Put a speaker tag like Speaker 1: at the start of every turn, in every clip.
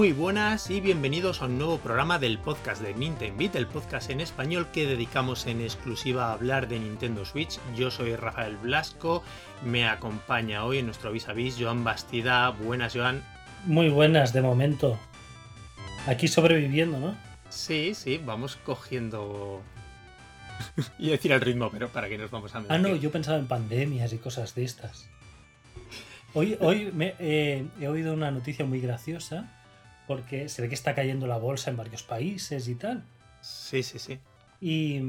Speaker 1: Muy buenas y bienvenidos a un nuevo programa del podcast de Nintendo Beat, el podcast en español que dedicamos en exclusiva a hablar de Nintendo Switch. Yo soy Rafael Blasco, me acompaña hoy en nuestro vis a vis Joan Bastida. Buenas, Joan.
Speaker 2: Muy buenas de momento. Aquí sobreviviendo, ¿no?
Speaker 1: Sí, sí, vamos cogiendo. y decir el ritmo, pero para que nos vamos a
Speaker 2: Ah, no, yo pensaba en pandemias y cosas de estas. Hoy, hoy me, eh, he oído una noticia muy graciosa porque se ve que está cayendo la bolsa en varios países y tal.
Speaker 1: Sí, sí, sí.
Speaker 2: Y,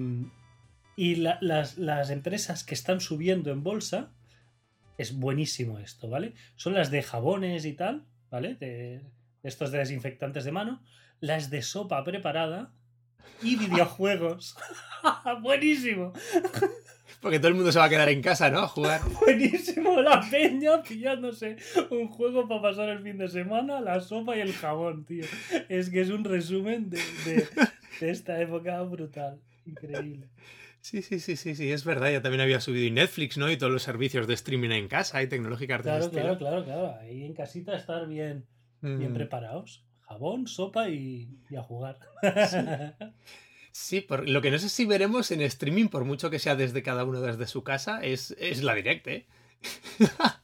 Speaker 2: y la, las, las, empresas que están subiendo en bolsa, es buenísimo esto, ¿vale? Son las de jabones y tal, ¿vale? De, de estos de desinfectantes de mano, las de sopa preparada y videojuegos. buenísimo.
Speaker 1: Porque todo el mundo se va a quedar en casa, ¿no? A jugar.
Speaker 2: Buenísimo, la peña pillándose un juego para pasar el fin de semana, la sopa y el jabón, tío. Es que es un resumen de, de, de esta época brutal. Increíble.
Speaker 1: Sí, sí, sí, sí, sí, es verdad. Ya también había subido y Netflix, ¿no? Y todos los servicios de streaming en casa y tecnológica
Speaker 2: Claro, claro, claro, claro. Ahí en casita estar bien, mm. bien preparados. Jabón, sopa y, y a jugar.
Speaker 1: Sí. Sí, por, lo que no sé si veremos en streaming, por mucho que sea desde cada uno desde su casa, es, es la direct, ¿eh?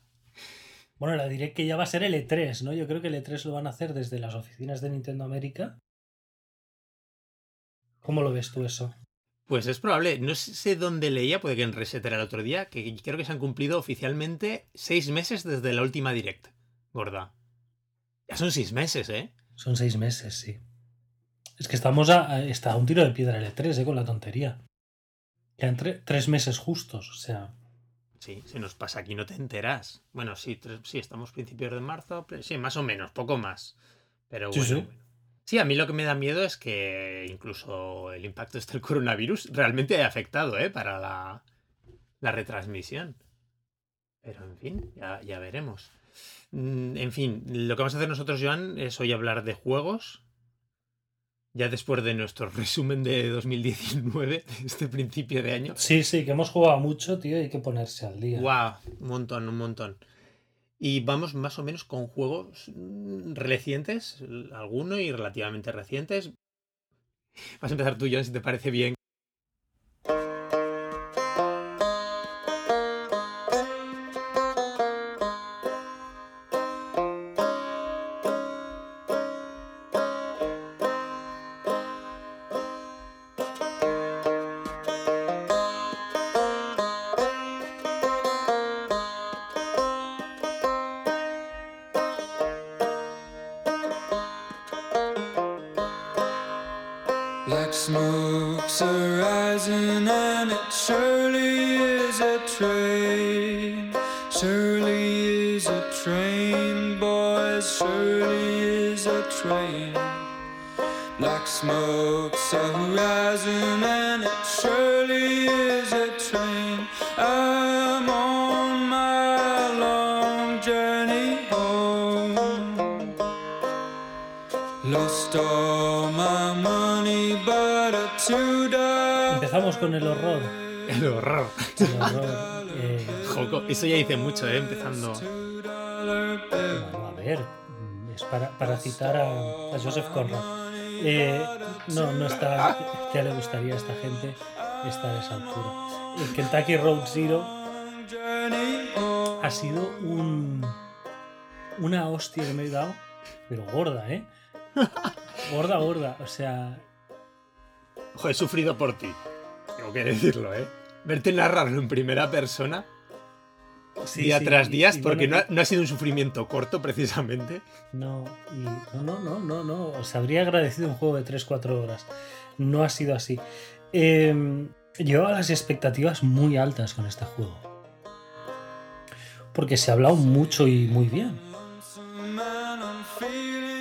Speaker 2: bueno, la direct que ya va a ser el E3, ¿no? Yo creo que el E3 lo van a hacer desde las oficinas de Nintendo América. ¿Cómo lo ves tú eso?
Speaker 1: Pues es probable. No sé dónde leía, puede que en Reset era el otro día, que creo que se han cumplido oficialmente seis meses desde la última direct, gorda. Ya son seis meses, ¿eh?
Speaker 2: Son seis meses, sí. Es que estamos a, está a un tiro de piedra el E3, ¿eh? Con la tontería. Quedan tre tres meses justos, o sea.
Speaker 1: Sí, si nos pasa aquí no te enteras. Bueno, sí, tres, sí, estamos principios de marzo. Sí, más o menos, poco más. Pero bueno,
Speaker 2: sí, sí.
Speaker 1: bueno. Sí, a mí lo que me da miedo es que incluso el impacto este del coronavirus realmente haya afectado, ¿eh? Para la, la retransmisión. Pero en fin, ya, ya veremos. Mm, En fin, lo que vamos a hacer nosotros, Joan, es hoy hablar de juegos, ya después de nuestro resumen de 2019, este principio de año.
Speaker 2: Sí, sí, que hemos jugado mucho, tío, y hay que ponerse al día.
Speaker 1: ¡Guau! Un montón, un montón. Y vamos más o menos con juegos recientes, alguno y relativamente recientes. Vas a empezar tú, John, si te parece bien.
Speaker 2: Citar a, a Joseph Conrad. Eh, no, no está. Ya le gustaría a esta gente estar a esa altura. El Kentucky Road Zero ha sido un. Una hostia que me he dado, pero gorda, ¿eh? Gorda, gorda. O sea,
Speaker 1: he sufrido por ti. Tengo que decirlo, ¿eh? Verte narrarlo en primera persona,
Speaker 2: sí,
Speaker 1: día
Speaker 2: sí,
Speaker 1: tras día, porque
Speaker 2: bueno,
Speaker 1: no, ha, no ha sido un sufrimiento corto, precisamente.
Speaker 2: No, y no, no, no, no. Os habría agradecido un juego de 3-4 horas. No ha sido así. Eh, llevaba las expectativas muy altas con este juego. Porque se ha hablado mucho y muy bien.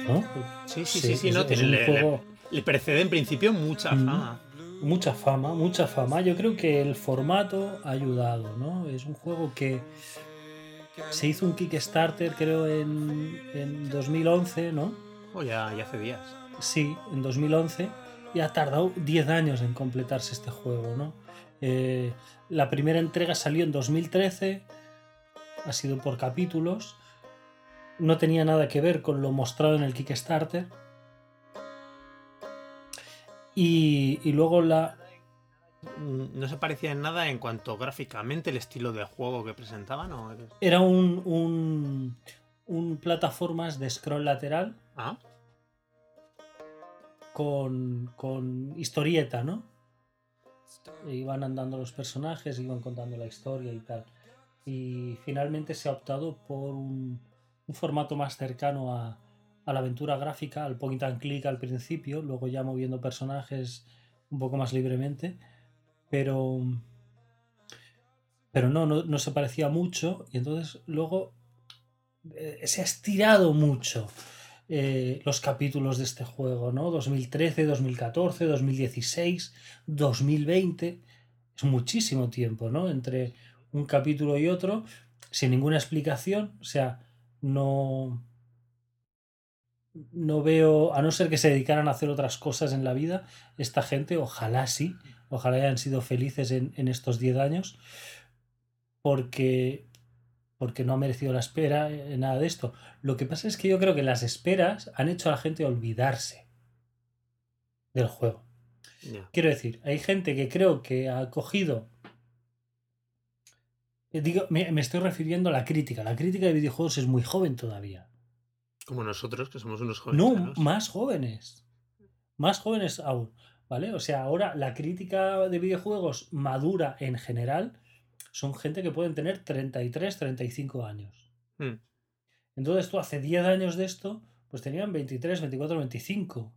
Speaker 2: ¿no?
Speaker 1: Sí, sí, sí, sí, no, tiene- le,
Speaker 2: juego-
Speaker 1: le precede en principio mucha fama.
Speaker 2: Mucha fama, mucha fama. Yo creo que el formato ha ayudado, ¿no? Es un juego que se hizo un Kickstarter, creo, en, en 2011, ¿no?
Speaker 1: Oh, ya, ya hace días.
Speaker 2: Sí, en 2011. Y ha tardado 10 años en completarse este juego, ¿no? Eh, la primera entrega salió en 2013, ha sido por capítulos. no tenía nada que ver con lo mostrado en el Kickstarter. Y, y luego la,
Speaker 1: Mm, No se parecía en nada en cuanto gráficamente el estilo de juego que presentaban. ¿o?
Speaker 2: era un, un, un plataformas de scroll lateral
Speaker 1: Ah,
Speaker 2: con, con historieta, ¿no? E Iban andando los personajes, iban contando la historia y tal. Y finalmente se ha optado por un, un formato más cercano a, a la aventura gráfica, al point and click al principio, luego ya moviendo personajes un poco más libremente. Pero. Pero no, no, no se parecía mucho. Y entonces luego eh, se ha estirado mucho eh, los capítulos de este juego, ¿no? 2013, 2014, 2016, 2020. Es muchísimo tiempo, ¿no? Entre un capítulo y otro, sin ninguna explicación. O sea, no. No veo, a no ser que se dedicaran a hacer otras cosas en la vida, esta gente, ojalá sí, ojalá hayan sido felices en, en estos 10 años, porque, porque no ha merecido la espera en nada de esto. Lo que pasa es que yo creo que las esperas han hecho a la gente olvidarse del juego. Quiero decir, hay gente que creo que ha cogido. Digo, me, me estoy refiriendo a la crítica. La crítica de videojuegos es muy joven todavía.
Speaker 1: Como nosotros, que somos unos jóvenes.
Speaker 2: No, más jóvenes. Más jóvenes aún. ¿Vale? O sea, ahora la crítica de videojuegos madura en general son gente que pueden tener 33, 35 años.
Speaker 1: Hmm.
Speaker 2: Entonces tú hace 10 años de esto, pues tenían 23, 24, 25.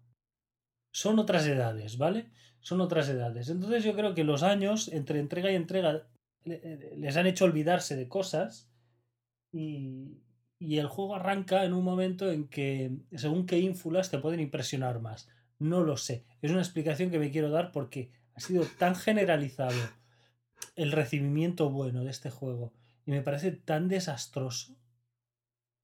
Speaker 2: Son otras edades, ¿vale? Son otras edades. Entonces yo creo que los años entre entrega y entrega le- les han hecho olvidarse de cosas y, y el juego arranca en un momento en que según qué ínfulas te pueden impresionar más. No lo sé. Es una explicación que me quiero dar porque ha sido tan generalizado el recibimiento bueno de este juego y me parece tan desastroso.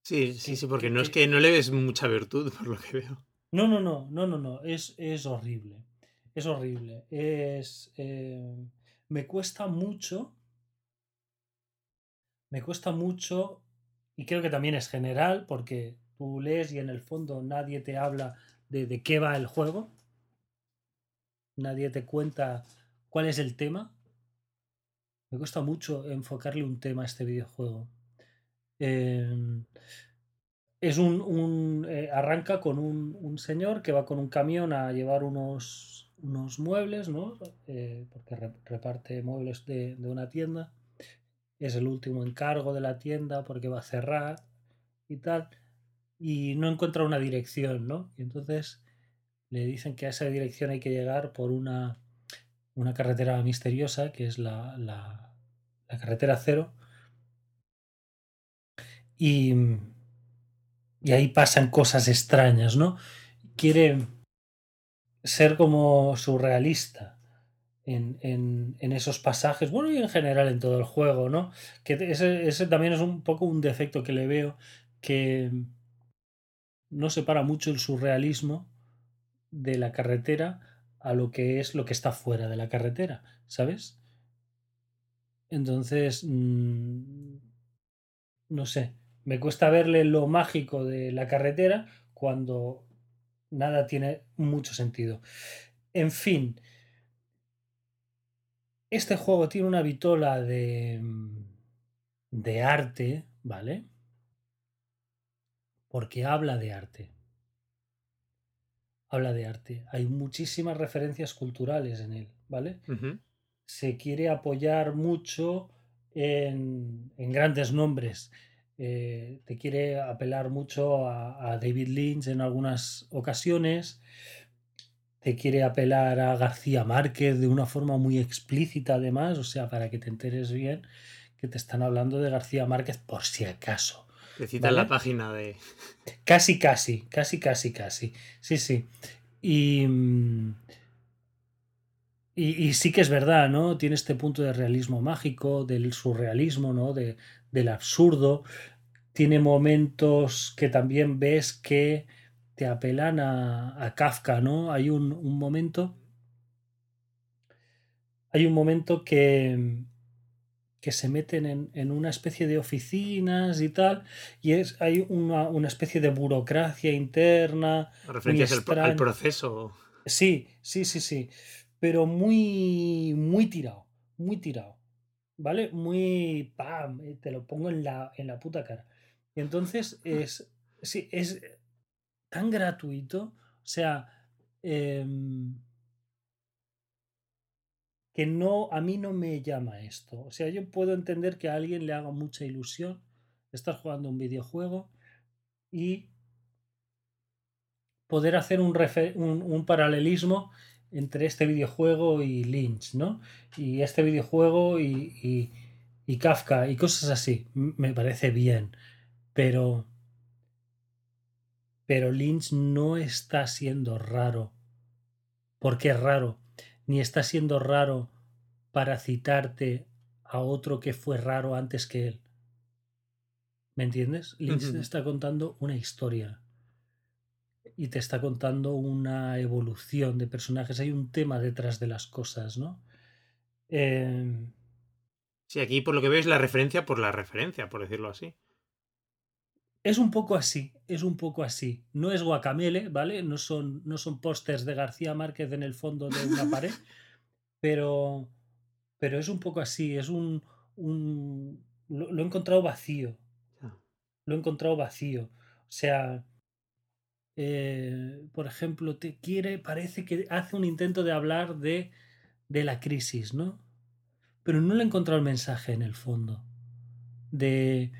Speaker 1: Sí, sí,
Speaker 2: que-
Speaker 1: sí, porque
Speaker 2: que-
Speaker 1: no es
Speaker 2: que-
Speaker 1: que no le ves mucha virtud, por lo que veo.
Speaker 2: No, no, no, no, no, no. Es, es horrible. Es horrible. Es. eh, me cuesta mucho. Me cuesta mucho. Y creo que también es general, porque tú lees y en el fondo nadie te habla de, de qué va el juego. Nadie te cuenta cuál es el tema. Me cuesta mucho enfocarle un tema a este videojuego. Eh, es un, eh, arranca con un, un señor que va con un camión a llevar unos, unos muebles, ¿no? Eh, porque re- reparte muebles de, de una tienda. Es el último encargo de la tienda porque va a cerrar y tal. Y no encuentra una dirección, ¿no? Y entonces le dicen que a esa dirección hay que llegar por una, una carretera misteriosa, que es la, la, carretera cero. Y, y ahí pasan cosas extrañas, ¿no? Quiere ser como surrealista en, en, esos pasajes, bueno, y en general en todo el juego, ¿no? Que ese, ese también es un poco un defecto que le veo, que no separa mucho el surrealismo de la carretera a lo que es lo que está fuera de la carretera, ¿sabes? Entonces, mm, no sé, me cuesta verle lo mágico de la carretera cuando nada tiene mucho sentido. En fin, este juego tiene una vitola de, mm, de arte, ¿vale? Porque habla de arte. Habla de arte. Hay muchísimas referencias culturales en él, ¿vale? Se quiere apoyar mucho en, en grandes nombres. Eh, te quiere apelar mucho a, a David Lynch en algunas ocasiones. Te quiere apelar a García Márquez de una forma muy explícita, además, o sea, para que te enteres bien que te están hablando de García Márquez por si acaso.
Speaker 1: Te citan la
Speaker 2: ¿Vale?
Speaker 1: página de.
Speaker 2: Casi, casi, casi, casi, casi. Sí, sí. Y, mm, y, y sí que es verdad, ¿no? Tiene este punto de realismo mágico, del surrealismo, ¿no? De, del absurdo. Tiene momentos que también ves que te apelan a, a Kafka, ¿no? Hay un, un momento. Hay un momento que, que se meten en, en una especie de oficinas y tal, y es, hay una, una especie de burocracia interna.
Speaker 1: Referencias al, proceso.
Speaker 2: Sí, sí, sí, sí. Pero muy, muy tirado, muy tirado. ¿Vale? Muy, pam, eh, te lo pongo en la, en la puta cara. Y entonces es, sí, es tan gratuito, o sea, em, que no, a mí no me llama esto. O sea, yo puedo entender que a alguien le haga mucha ilusión estar jugando un videojuego y poder hacer un, un, un paralelismo entre este videojuego y Lynch, ¿no? Y este videojuego y, y- Kafka y cosas así. Me parece bien. Pero. Pero Lynch no está siendo raro. Porque es raro. Ni está siendo raro para citarte a otro que fue raro antes que él. ¿Me entiendes? Lynch te está contando una historia y te está contando una evolución de personajes. Hay un tema detrás de las cosas, ¿no? Eh,
Speaker 1: Sí, aquí por lo que veo es la referencia por la referencia, por decirlo así.
Speaker 2: Es un poco así, es un poco así. No es guacamele, ¿vale? No son, no son pósters de García Márquez en el fondo de una pared, pero, pero es un poco así. Es un. un lo, lo he encontrado vacío. Lo he encontrado vacío. O sea. eh, por ejemplo, te quiere, parece que hace un intento de hablar de, de la crisis, ¿no? Pero no le he encontrado el mensaje en el fondo de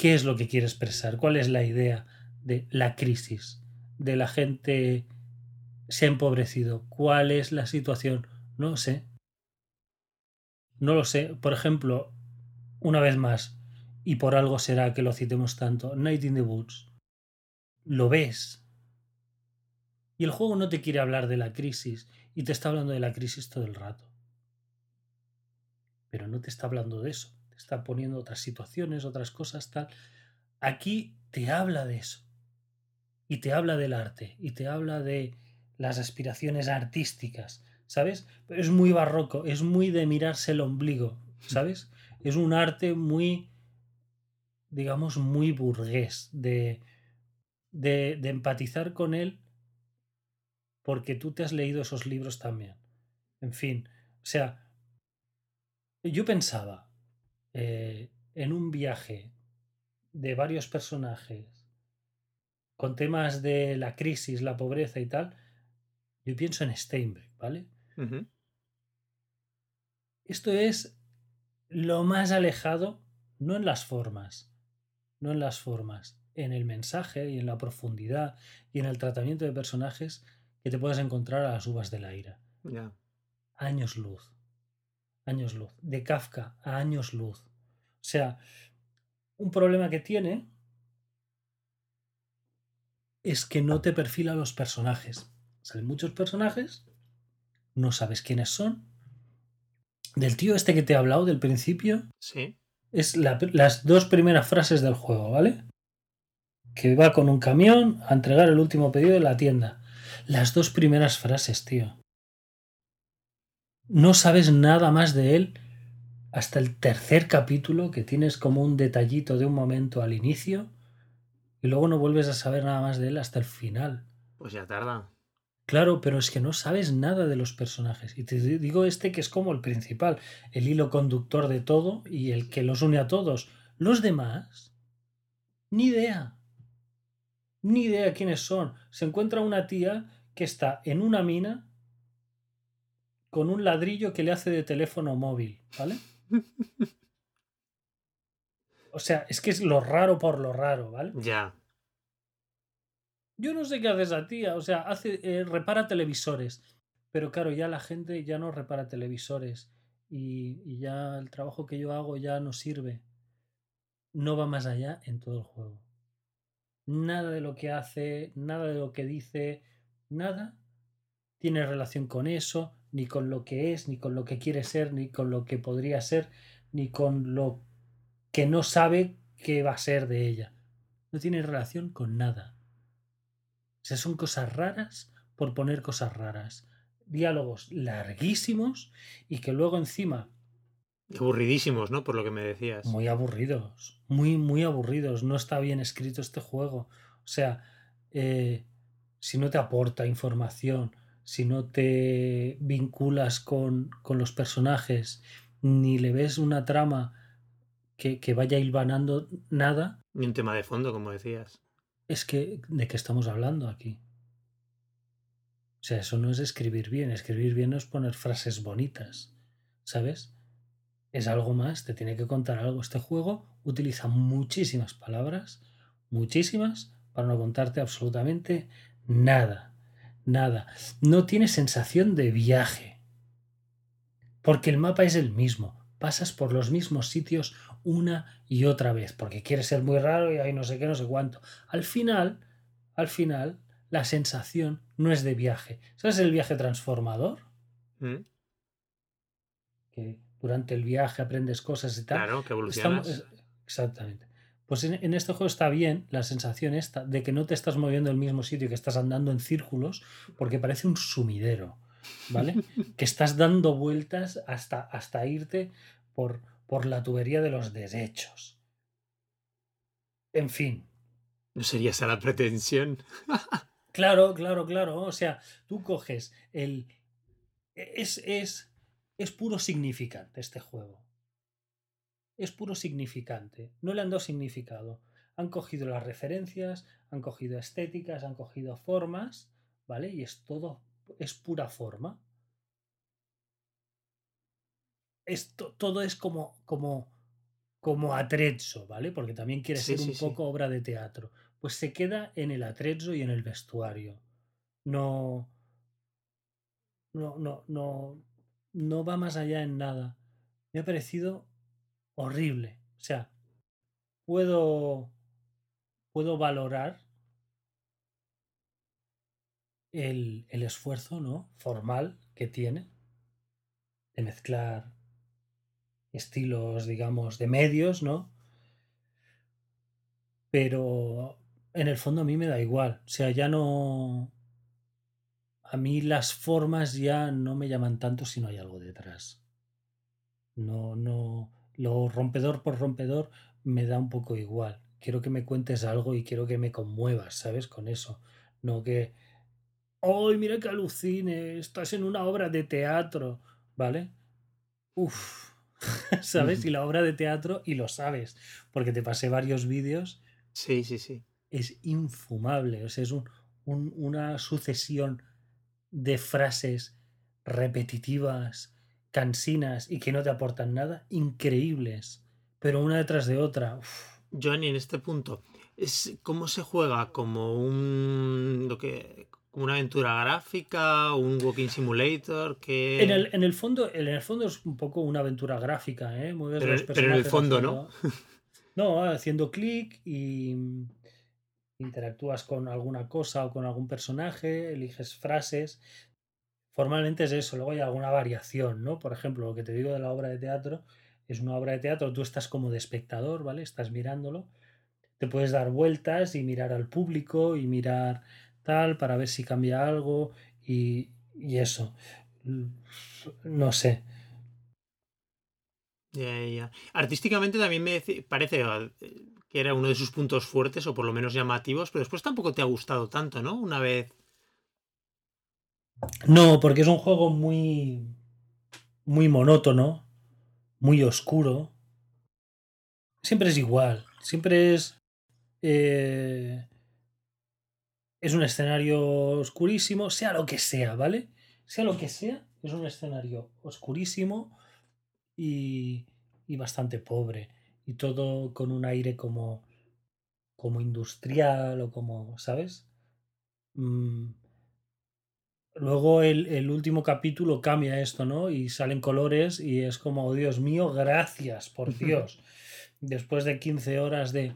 Speaker 2: qué es lo que quiere expresar, cuál es la idea de la crisis, de la gente se ha empobrecido, cuál es la situación, no lo sé. No lo sé. Por ejemplo, una vez más, y por algo será que lo citemos tanto, Night in the Woods. Lo ves. Y el juego no te quiere hablar de la crisis y te está hablando de la crisis todo el rato. Pero no te está hablando de eso. Está poniendo otras situaciones, otras cosas, tal. Aquí te habla de eso. Y te habla del arte. Y te habla de las aspiraciones artísticas. ¿Sabes? Pero es muy barroco. Es muy de mirarse el ombligo. ¿Sabes? Es un arte muy, digamos, muy burgués. De, de, de empatizar con él porque tú te has leído esos libros también. En fin, o sea, yo pensaba eh, en un viaje de varios personajes con temas de la crisis, la pobreza y tal, yo pienso en Steinbeck, ¿vale? Esto es lo más alejado, no en las formas, no en las formas, en el mensaje y en la profundidad y en el tratamiento de personajes que te puedes encontrar a las uvas de la ira. Años luz. Años luz. De Kafka a años luz. O sea, un problema que tiene es que no te perfila los personajes. Salen muchos personajes, no sabes quiénes son. Del tío este que te he hablado del principio,
Speaker 1: Sí.
Speaker 2: es la- las dos primeras frases del juego, ¿vale? Que va con un camión a entregar el último pedido de la tienda. Las dos primeras frases, tío. No sabes nada más de él hasta el tercer capítulo, que tienes como un detallito de un momento al inicio, y luego no vuelves a saber nada más de él hasta el final.
Speaker 1: Pues ya tarda.
Speaker 2: Claro, pero es que no sabes nada de los personajes. Y te digo este que es como el principal, el hilo conductor de todo y el que los une a todos. Los demás, ni idea. Ni idea quiénes son. Se encuentra una tía que está en una mina con un ladrillo que le hace de teléfono móvil, ¿vale? O sea, es que es lo raro por lo raro, ¿vale?
Speaker 1: Ya.
Speaker 2: Yo no sé qué hace esa tía, o sea, hace, eh, repara televisores. Pero claro, ya la gente ya no repara televisores. Y, y ya el trabajo que yo hago ya no sirve. No va más allá en todo el juego. Nada de lo que hace, nada de lo que dice, nada tiene relación con eso, ni con lo que es, ni con lo que quiere ser, ni con lo que podría ser, ni con lo que no sabe que va a ser de ella. No tiene relación con nada. O sea, son cosas raras por poner cosas raras. Diálogos larguísimos y que luego encima
Speaker 1: Aburridísimos, ¿no? Por lo que me decías.
Speaker 2: Muy aburridos. Muy, muy aburridos. No está bien escrito este juego. O sea, eh, si no te aporta información, si no te vinculas con, con los personajes, ni le ves una trama que, que vaya hilvanando nada,
Speaker 1: Ni un tema de fondo, como decías.
Speaker 2: es que ¿de qué estamos hablando aquí? O sea, eso no es escribir bien. Escribir bien no es poner frases bonitas. ¿Sabes? Es algo más, te tiene que contar algo. Este juego utiliza muchísimas palabras, muchísimas, para no contarte absolutamente nada. Nada. No tiene sensación de viaje. Porque el mapa es el mismo. Pasas por los mismos sitios una y otra vez. Porque quiere ser muy raro y hay no sé qué, no sé cuánto. Al final, al final, la sensación no es de viaje. ¿Sabes el viaje transformador?
Speaker 1: ¿Mm?
Speaker 2: Que durante el viaje aprendes cosas y tal.
Speaker 1: Claro, que evolucionas.
Speaker 2: exactamente. Pues en, en este juego está bien la sensación esta de que no te estás moviendo en el mismo sitio, que estás andando en círculos, porque parece un sumidero, ¿vale? que estás dando vueltas hasta, hasta irte por, por la tubería de los desechos. En fin,
Speaker 1: No sería esa la pretensión.
Speaker 2: Claro, claro, claro. O sea, tú coges el. Es, es, es puro significante este juego. Es puro significante. No le han dado significado. Han cogido las referencias, han cogido estéticas, han cogido formas, ¿vale? Y es todo. Es pura forma. Esto, todo es como, como, como atrezzo, ¿vale? Porque también quiere
Speaker 1: Sí,
Speaker 2: ser
Speaker 1: sí,
Speaker 2: un
Speaker 1: sí.
Speaker 2: poco obra de teatro. Pues se queda en el atrezzo y en el vestuario. No. No, no, no. No va más allá en nada. Me ha parecido horrible. O sea, puedo. Puedo valorar el, el esfuerzo, ¿no? Formal que tiene de mezclar estilos, digamos, de medios, ¿no? Pero en el fondo a mí me da igual. O sea, ya no... A mí las formas ya no me llaman tanto si no hay algo detrás. No, no... Lo rompedor por rompedor me da un poco igual. Quiero que me cuentes algo y quiero que me conmuevas, ¿sabes? Con eso. No que... ¡Ay, mira que alucine! Estás en una obra de teatro, ¿vale? Uf. ¿Sabes? Y la obra de teatro, y lo sabes, porque te pasé varios vídeos
Speaker 1: Sí, sí, sí.
Speaker 2: es infumable. O sea, es un- un- una sucesión de frases repetitivas, cansinas y que no te aportan nada, increíbles. Pero una detrás de otra. uf.
Speaker 1: Johnny, en este punto, es ¿cómo se juega? ¿Como un lo que como una aventura gráfica, un walking simulator? Que...
Speaker 2: En, el, en, el fondo, en el fondo es un poco una aventura gráfica, ¿eh? Mueves
Speaker 1: Pero- pero en el fondo, ¿no?
Speaker 2: No, haciendo clic y interactúas con alguna cosa o con algún personaje, eliges frases. Formalmente es eso, luego hay alguna variación, ¿no? Por ejemplo, lo que te digo de la obra de teatro, es una obra de teatro, tú estás como de espectador, ¿vale? Estás mirándolo, te puedes dar vueltas y mirar al público y mirar tal para ver si cambia algo y, y eso. No sé.
Speaker 1: Ya, ya. Artísticamente también me parece eh, que era uno de sus puntos fuertes o por lo menos llamativos, pero después tampoco te ha gustado tanto, ¿no? Una vez...
Speaker 2: No, porque es un juego muy. muy monótono, muy oscuro. Siempre es igual. Siempre es. eh, es un escenario oscurísimo, sea lo que sea, ¿vale? Sea lo que sea, es un escenario oscurísimo y, y bastante pobre. Y todo con un aire como. como industrial o como. ¿Sabes? Mm, Luego el, el último capítulo cambia esto, ¿no? Y salen colores y es como, oh, Dios mío, gracias, por Dios. Después de 15 horas de,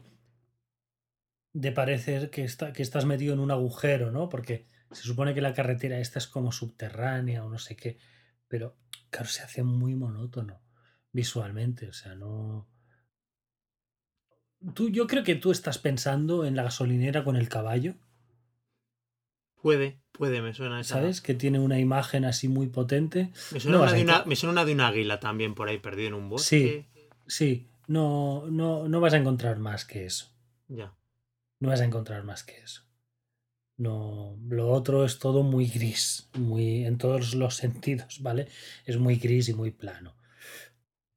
Speaker 2: de parecer que, está, que estás metido en un agujero, ¿no? Porque se supone que la carretera esta es como subterránea o no sé qué. Pero, claro, se hace muy monótono visualmente, o sea, no... Tú, yo creo que tú estás pensando en la gasolinera con el caballo.
Speaker 1: Puede, puede, me suena esa.
Speaker 2: ¿sabes? Que tiene una imagen así muy potente.
Speaker 1: Me suena,
Speaker 2: No
Speaker 1: una de una, me suena una de un águila también por ahí perdido en un bosque.
Speaker 2: Sí, no, no, no vas a encontrar más que eso.
Speaker 1: Ya.
Speaker 2: No vas a encontrar más que eso. No, lo otro es todo muy gris, muy en todos los sentidos, ¿vale? Es muy gris y muy plano.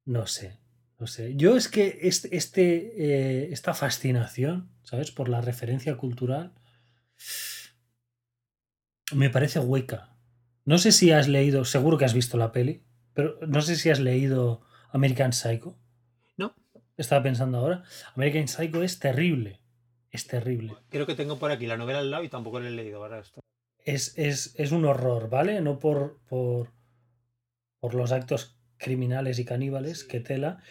Speaker 2: No sé, no sé. Yo es que este, este, eh, esta fascinación, ¿sabes? Por la referencia cultural, me parece hueca. No sé si has leído, seguro que has visto la peli, pero no sé si has leído American Psycho.
Speaker 1: No.
Speaker 2: Estaba pensando ahora. American Psycho es terrible. Es terrible.
Speaker 1: Creo que tengo por aquí la novela al lado y tampoco la he leído ahora esto.
Speaker 2: Es, es, es un horror, ¿vale? No por, por, por los actos criminales y caníbales que tela,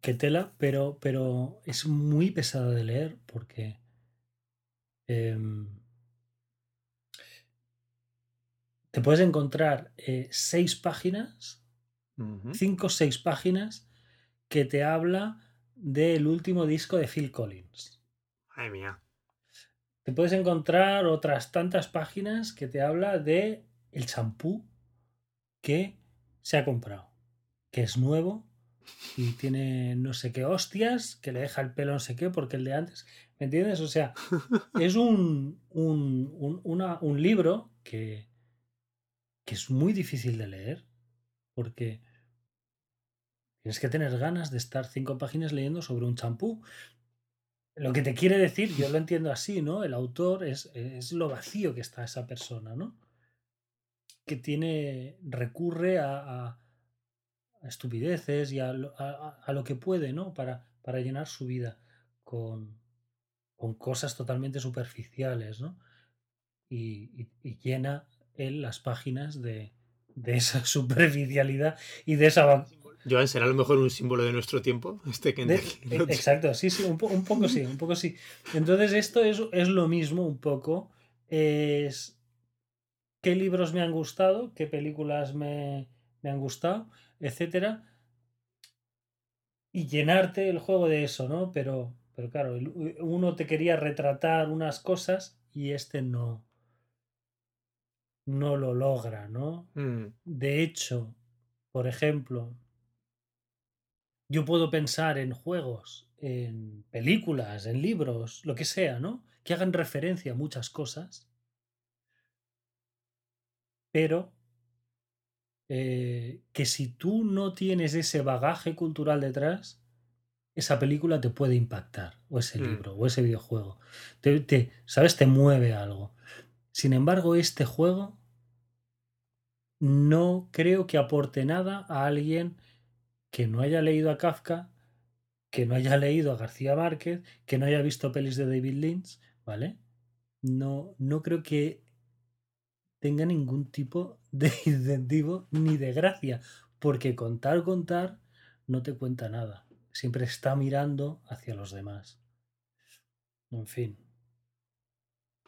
Speaker 2: que tela, pero, pero es muy pesada de leer porque em, te puedes encontrar eh, seis páginas cinco o seis páginas que te habla del último disco de Phil Collins.
Speaker 1: Madre mía.
Speaker 2: Te puedes encontrar otras tantas páginas que te habla de el champú que se ha comprado, que es nuevo y tiene no sé qué hostias, que le deja el pelo no sé qué, porque el de antes, ¿me entiendes? O sea, es un, un, un- una- un libro que, que es muy difícil de leer, porque tienes que tener ganas de estar cinco páginas leyendo sobre un champú. Lo que te quiere decir, yo lo entiendo así, ¿no? El autor es, es lo vacío que está esa persona, ¿no? Que tiene, recurre a, estupideces y a lo, a- a- a lo que puede, ¿no? Para, para llenar su vida con, con cosas totalmente superficiales, ¿no? Y, y- y llena él las páginas de, de esa superficialidad y de esa
Speaker 1: Joan, ¿será a lo mejor un símbolo de nuestro tiempo? Este
Speaker 2: de-
Speaker 1: Kentucky
Speaker 2: e-
Speaker 1: Road.
Speaker 2: exacto, sí, sí, un, po- un poco sí, un poco sí. Entonces esto es, es lo mismo un poco. Es qué libros me han gustado, qué películas me, me han gustado, etcétera. Y llenarte el juego de eso, ¿no? Pero, pero claro, uno te quería retratar unas cosas y este no, no lo logra, ¿no?
Speaker 1: Mm,
Speaker 2: De hecho, por ejemplo, yo puedo pensar en juegos, en películas, en libros, lo que sea, ¿no? Que hagan referencia a muchas cosas, pero eh, que si tú no tienes ese bagaje cultural detrás, esa película te puede impactar, o ese
Speaker 1: Mm.
Speaker 2: libro, o ese videojuego. Te, te- ¿Sabes? Te mueve algo. Sin embargo, este juego no creo que aporte nada a alguien que no haya leído a Kafka, que no haya leído a García Márquez, que no haya visto pelis de David Lynch, ¿vale? No, no creo que tenga ningún tipo de incentivo ni de gracia, porque contar, contar no te cuenta nada. Siempre está mirando hacia los demás. En fin.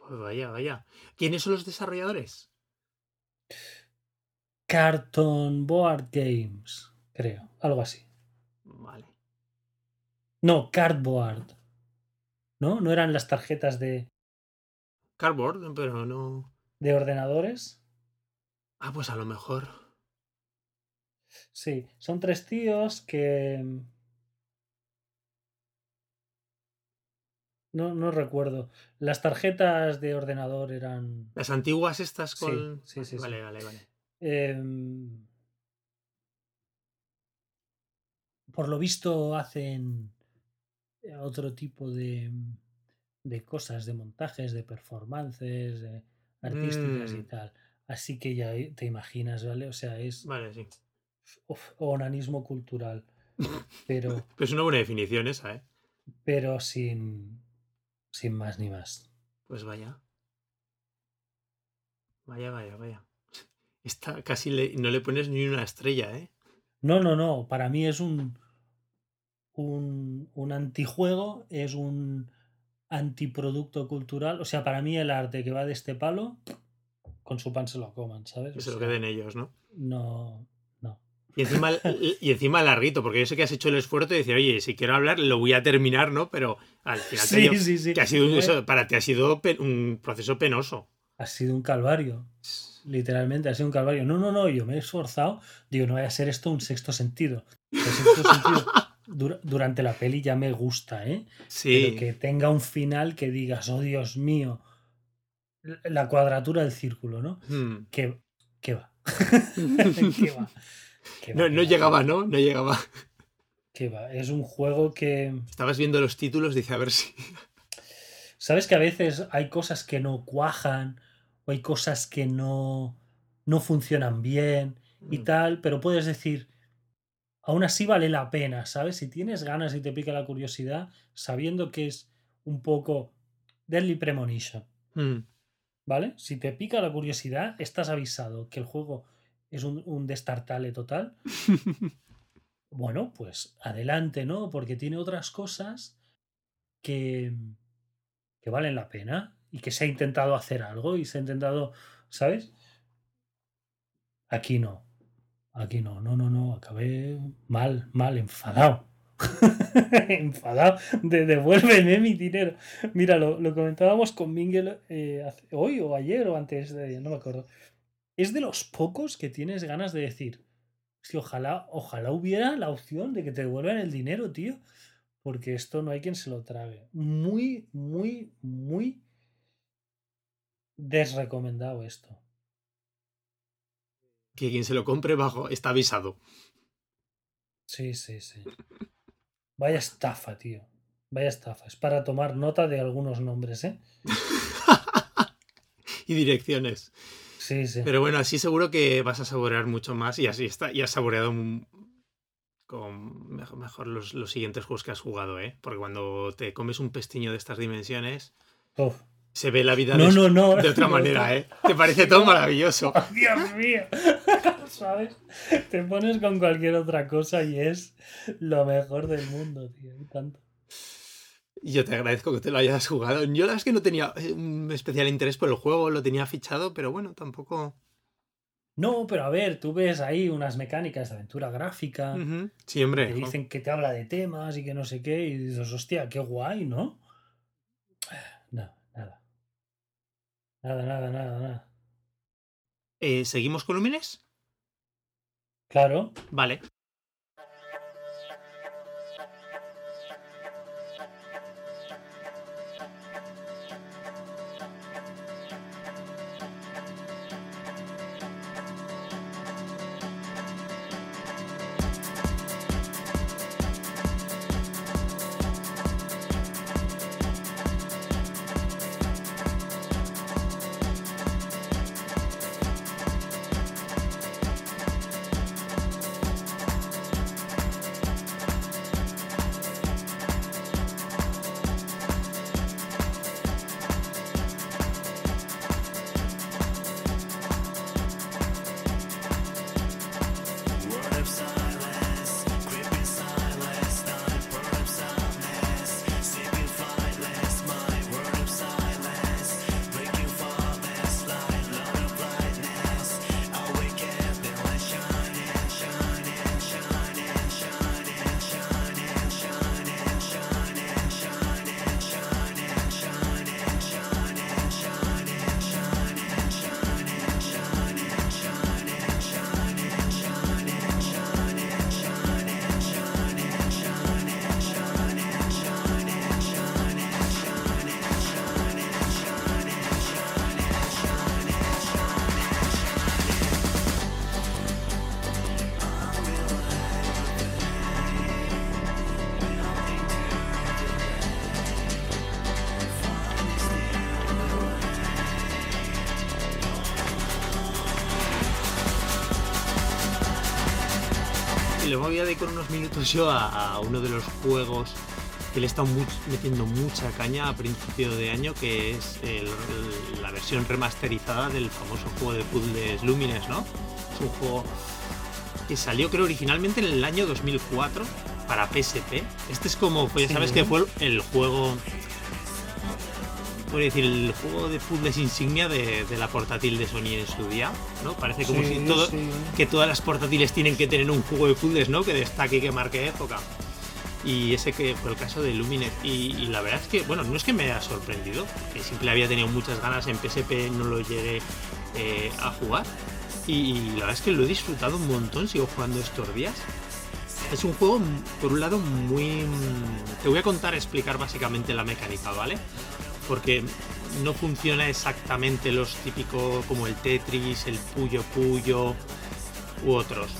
Speaker 1: Pues vaya, vaya. ¿Quiénes son los desarrolladores?
Speaker 2: Carton Board Games, creo, algo así.
Speaker 1: Vale.
Speaker 2: No, Cardboard. ¿No? ¿No eran las tarjetas de,
Speaker 1: Cardboard, pero no.
Speaker 2: de ordenadores?
Speaker 1: Ah, pues a lo mejor.
Speaker 2: Sí, son tres tíos que... No, no recuerdo. Las tarjetas de ordenador eran...
Speaker 1: Las antiguas estas con.
Speaker 2: sí, sí, sí.
Speaker 1: Vale, vale, vale.
Speaker 2: em, por lo visto hacen eh, otro tipo de, de cosas, de montajes, de performances, de artísticas y
Speaker 1: Mm.
Speaker 2: tal. Así que ya te imaginas, ¿vale? O sea, es
Speaker 1: Vale, sí.
Speaker 2: uf, onanismo cultural. Pero,
Speaker 1: Pero es una buena definición esa, ¿eh?
Speaker 2: pero sin, sin más ni más.
Speaker 1: Pues vaya. Vaya, vaya, vaya. Esta casi le- no le pones ni una estrella, ¿eh?
Speaker 2: No, no, no. Para mí es un, un, un antijuego, es un antiproducto cultural. O sea, para mí el arte que va de este palo, con su pan se lo coman, ¿sabes?
Speaker 1: Que se lo queden ellos. No,
Speaker 2: no.
Speaker 1: Y encima, y encima larguito, porque yo sé que has hecho el esfuerzo de decir, oye, si quiero hablar, lo voy a terminar, ¿no? Pero al final te
Speaker 2: Sí,
Speaker 1: dio-
Speaker 2: sí, sí.
Speaker 1: que ha sido eso, para ti ha sido un proceso penoso.
Speaker 2: ha sido un calvario. Literalmente, ha sido un calvario. No, no, no, yo me he esforzado. Digo, no vaya a ser esto un sexto sentido. El sexto sentido dura- durante la peli ya me gusta, ¿eh?
Speaker 1: Sí.
Speaker 2: Pero que tenga un final que digas, oh Dios mío, la cuadratura del círculo, ¿no?
Speaker 1: Hmm.
Speaker 2: Que, que va. que va.
Speaker 1: No, no llegaba, ¿no? No llegaba.
Speaker 2: que va. Es un juego que.
Speaker 1: Estabas viendo los títulos, dice a ver si.
Speaker 2: Sabes que a veces hay cosas que no cuajan o hay cosas que no, no funcionan bien y
Speaker 1: Mm.
Speaker 2: tal, pero puedes decir, aún así vale la pena, ¿sabes? Si tienes ganas y te pica la curiosidad, sabiendo que es un poco Deadly Premonition,
Speaker 1: Hmm.
Speaker 2: ¿vale? Si te pica la curiosidad, estás avisado que el juego es un, un destartale total. Bueno, pues adelante, ¿no? Porque tiene otras cosas que, que valen la pena y que se ha intentado hacer algo y se ha intentado, ¿sabes? Aquí no. Aquí no, no, no, no. Acabé mal, mal, enfadado. enfadado. De, devuélveme mi dinero. Mira, lo, lo comentábamos con Mingel eh, hace- hoy o ayer o antes de ayer, no me acuerdo. Es de los pocos que tienes ganas de decir, "Hostia, ojalá, ojalá hubiera la opción de que te devuelvan el dinero, tío. Porque esto no hay quien se lo trague. Muy, muy, muy desrecomendado esto.
Speaker 1: Que quien se lo compre bajo está avisado.
Speaker 2: Sí, sí, sí. Vaya estafa, tío. Vaya estafa. Es para tomar nota de algunos nombres, ¿eh?
Speaker 1: y direcciones.
Speaker 2: Sí, sí.
Speaker 1: Pero bueno, así seguro que vas a saborear mucho más y así está, y has saboreado un- con mejor, mejor los, los siguientes juegos que has jugado, ¿eh? Porque cuando te comes un pestiño de estas dimensiones, se ve la vida
Speaker 2: No,
Speaker 1: de,
Speaker 2: no, no.
Speaker 1: de otra manera. ¿eh? Te parece todo maravilloso.
Speaker 2: ¡Oh, Dios mío! ¿Sabes? Te pones con cualquier otra cosa y es lo mejor del mundo, tío. Y tanto.
Speaker 1: Yo te agradezco que te lo hayas jugado. Yo la verdad es que no tenía eh, un especial interés por el juego, lo tenía fichado, pero bueno, tampoco...
Speaker 2: No, pero a ver, tú ves ahí unas mecánicas de aventura gráfica.
Speaker 1: Ujú. Sí, hombre.
Speaker 2: que dicen que te habla de temas y que no sé qué, y dices, hostia, qué guay, ¿no? No, nada. Nada, nada, nada, nada.
Speaker 1: Eh, ¿Seguimos con Lumines?
Speaker 2: Claro,
Speaker 1: Vale. Le voy a dedicar unos minutos yo a, a uno de los juegos que le he estado much- metiendo mucha caña a principio de año, que es el- el- la versión remasterizada del famoso juego de puzzles Lumines, ¿no? Es un juego que salió creo originalmente en el año 2004 para PSP. Este es como, pues ya
Speaker 2: Sí.
Speaker 1: sabes que fue el juego... Puedo decir, el juego de puzzles insignia de, de la portátil de Sony en su día, ¿no? Parece como
Speaker 2: Sí,
Speaker 1: si todo,
Speaker 2: sí.
Speaker 1: que todas las portátiles tienen que tener un juego de puzzles, ¿no? Que destaque y que marque época. Y ese que fue el caso de Luminet. Y, y la verdad es que, bueno, no es que me haya sorprendido, que siempre había tenido muchas ganas en PSP, no lo llegué eh, a jugar. Y, y la verdad es que lo he disfrutado un montón, sigo jugando estos días. Es un juego, por un lado, muy... Te voy a contar, explicar básicamente la mecánica, ¿vale? Porque no funciona exactamente los típicos como el Tetris, el Puyo Puyo u otros.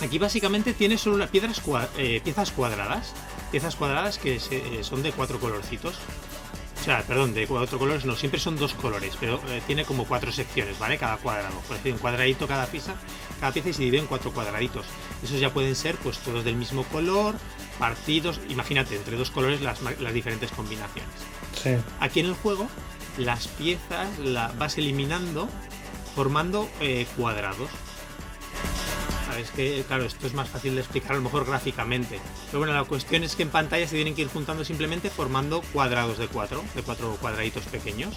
Speaker 1: Aquí básicamente tienes solo una- piedras cua- eh, piezas cuadradas. Piezas cuadradas que eh, son de cuatro colorcitos. O sea, perdón, de cuatro colores no, siempre son dos colores, pero eh, tiene como cuatro secciones, ¿vale? Cada cuadrado. Por decir, un cuadradito cada pieza, cada pieza y se divide en cuatro cuadraditos. Esos ya pueden ser pues todos del mismo color, partidos, imagínate, entre dos colores las diferentes combinaciones. Aquí en el juego, las piezas las vas eliminando formando eh, cuadrados. Sabes que, claro, esto es más fácil de explicar a lo mejor gráficamente. Pero bueno, la cuestión es que en pantalla se tienen que ir juntando simplemente formando cuadrados de cuatro, de cuatro cuadraditos pequeños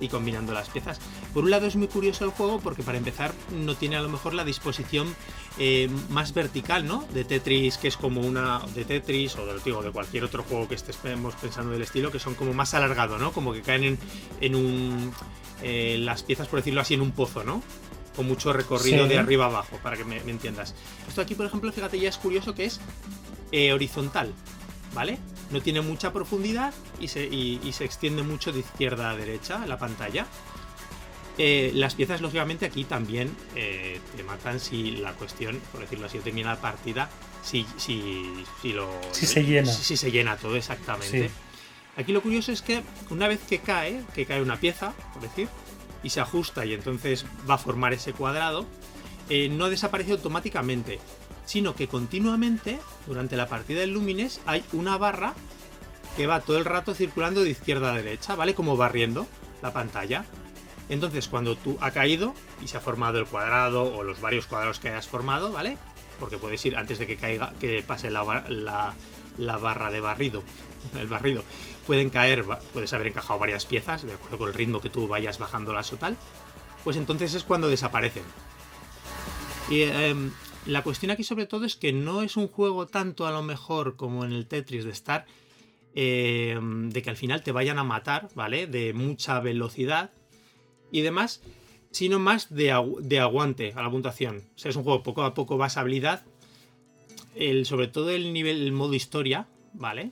Speaker 1: y combinando las piezas. Por un lado es muy curioso el juego porque para empezar no tiene a lo mejor la disposición eh, más vertical, ¿no? De Tetris, que es como una de Tetris o de, digo, de cualquier otro juego que estemos pensando del estilo, que son como más alargado, ¿no? Como que caen en, en un eh, las piezas, por decirlo así, en un pozo, ¿no? Con mucho recorrido
Speaker 2: Sí.
Speaker 1: de arriba a abajo, para que me, me entiendas. Esto aquí, por ejemplo, fíjate, ya es curioso que es eh, horizontal, ¿vale? No tiene mucha profundidad y se, y- y se extiende mucho de izquierda a derecha la pantalla. Eh, las piezas, lógicamente, aquí también eh, te matan si la cuestión, por decirlo así, termina la partida, si, si, si lo.
Speaker 2: Si se llena.
Speaker 1: Si, si se llena todo, exactamente.
Speaker 2: Sí.
Speaker 1: Aquí lo curioso es que una vez que cae, que cae una pieza, por decir, y se ajusta y entonces va a formar ese cuadrado, eh, no desaparece automáticamente, sino que continuamente, durante la partida del Lumines, hay una barra que va todo el rato circulando de izquierda a derecha, ¿vale? Como barriendo la pantalla. Entonces, cuando tú ha caído y se ha formado el cuadrado o los varios cuadrados que hayas formado, ¿vale? Porque puedes ir antes de que caiga, que pase la, la- barra de barrido, el barrido, pueden caer, puedes haber encajado varias piezas, de acuerdo con el ritmo que tú vayas bajándolas o tal, pues entonces es cuando desaparecen. Y em, la cuestión aquí sobre todo es que no es un juego tanto a lo mejor como en el Tetris de estar eh, de que al final te vayan a matar, ¿vale? De mucha velocidad y demás, sino más de, de aguante a la puntuación. O sea, es un juego poco a poco vas habilidad. El, sobre todo el nivel, el modo historia, ¿vale?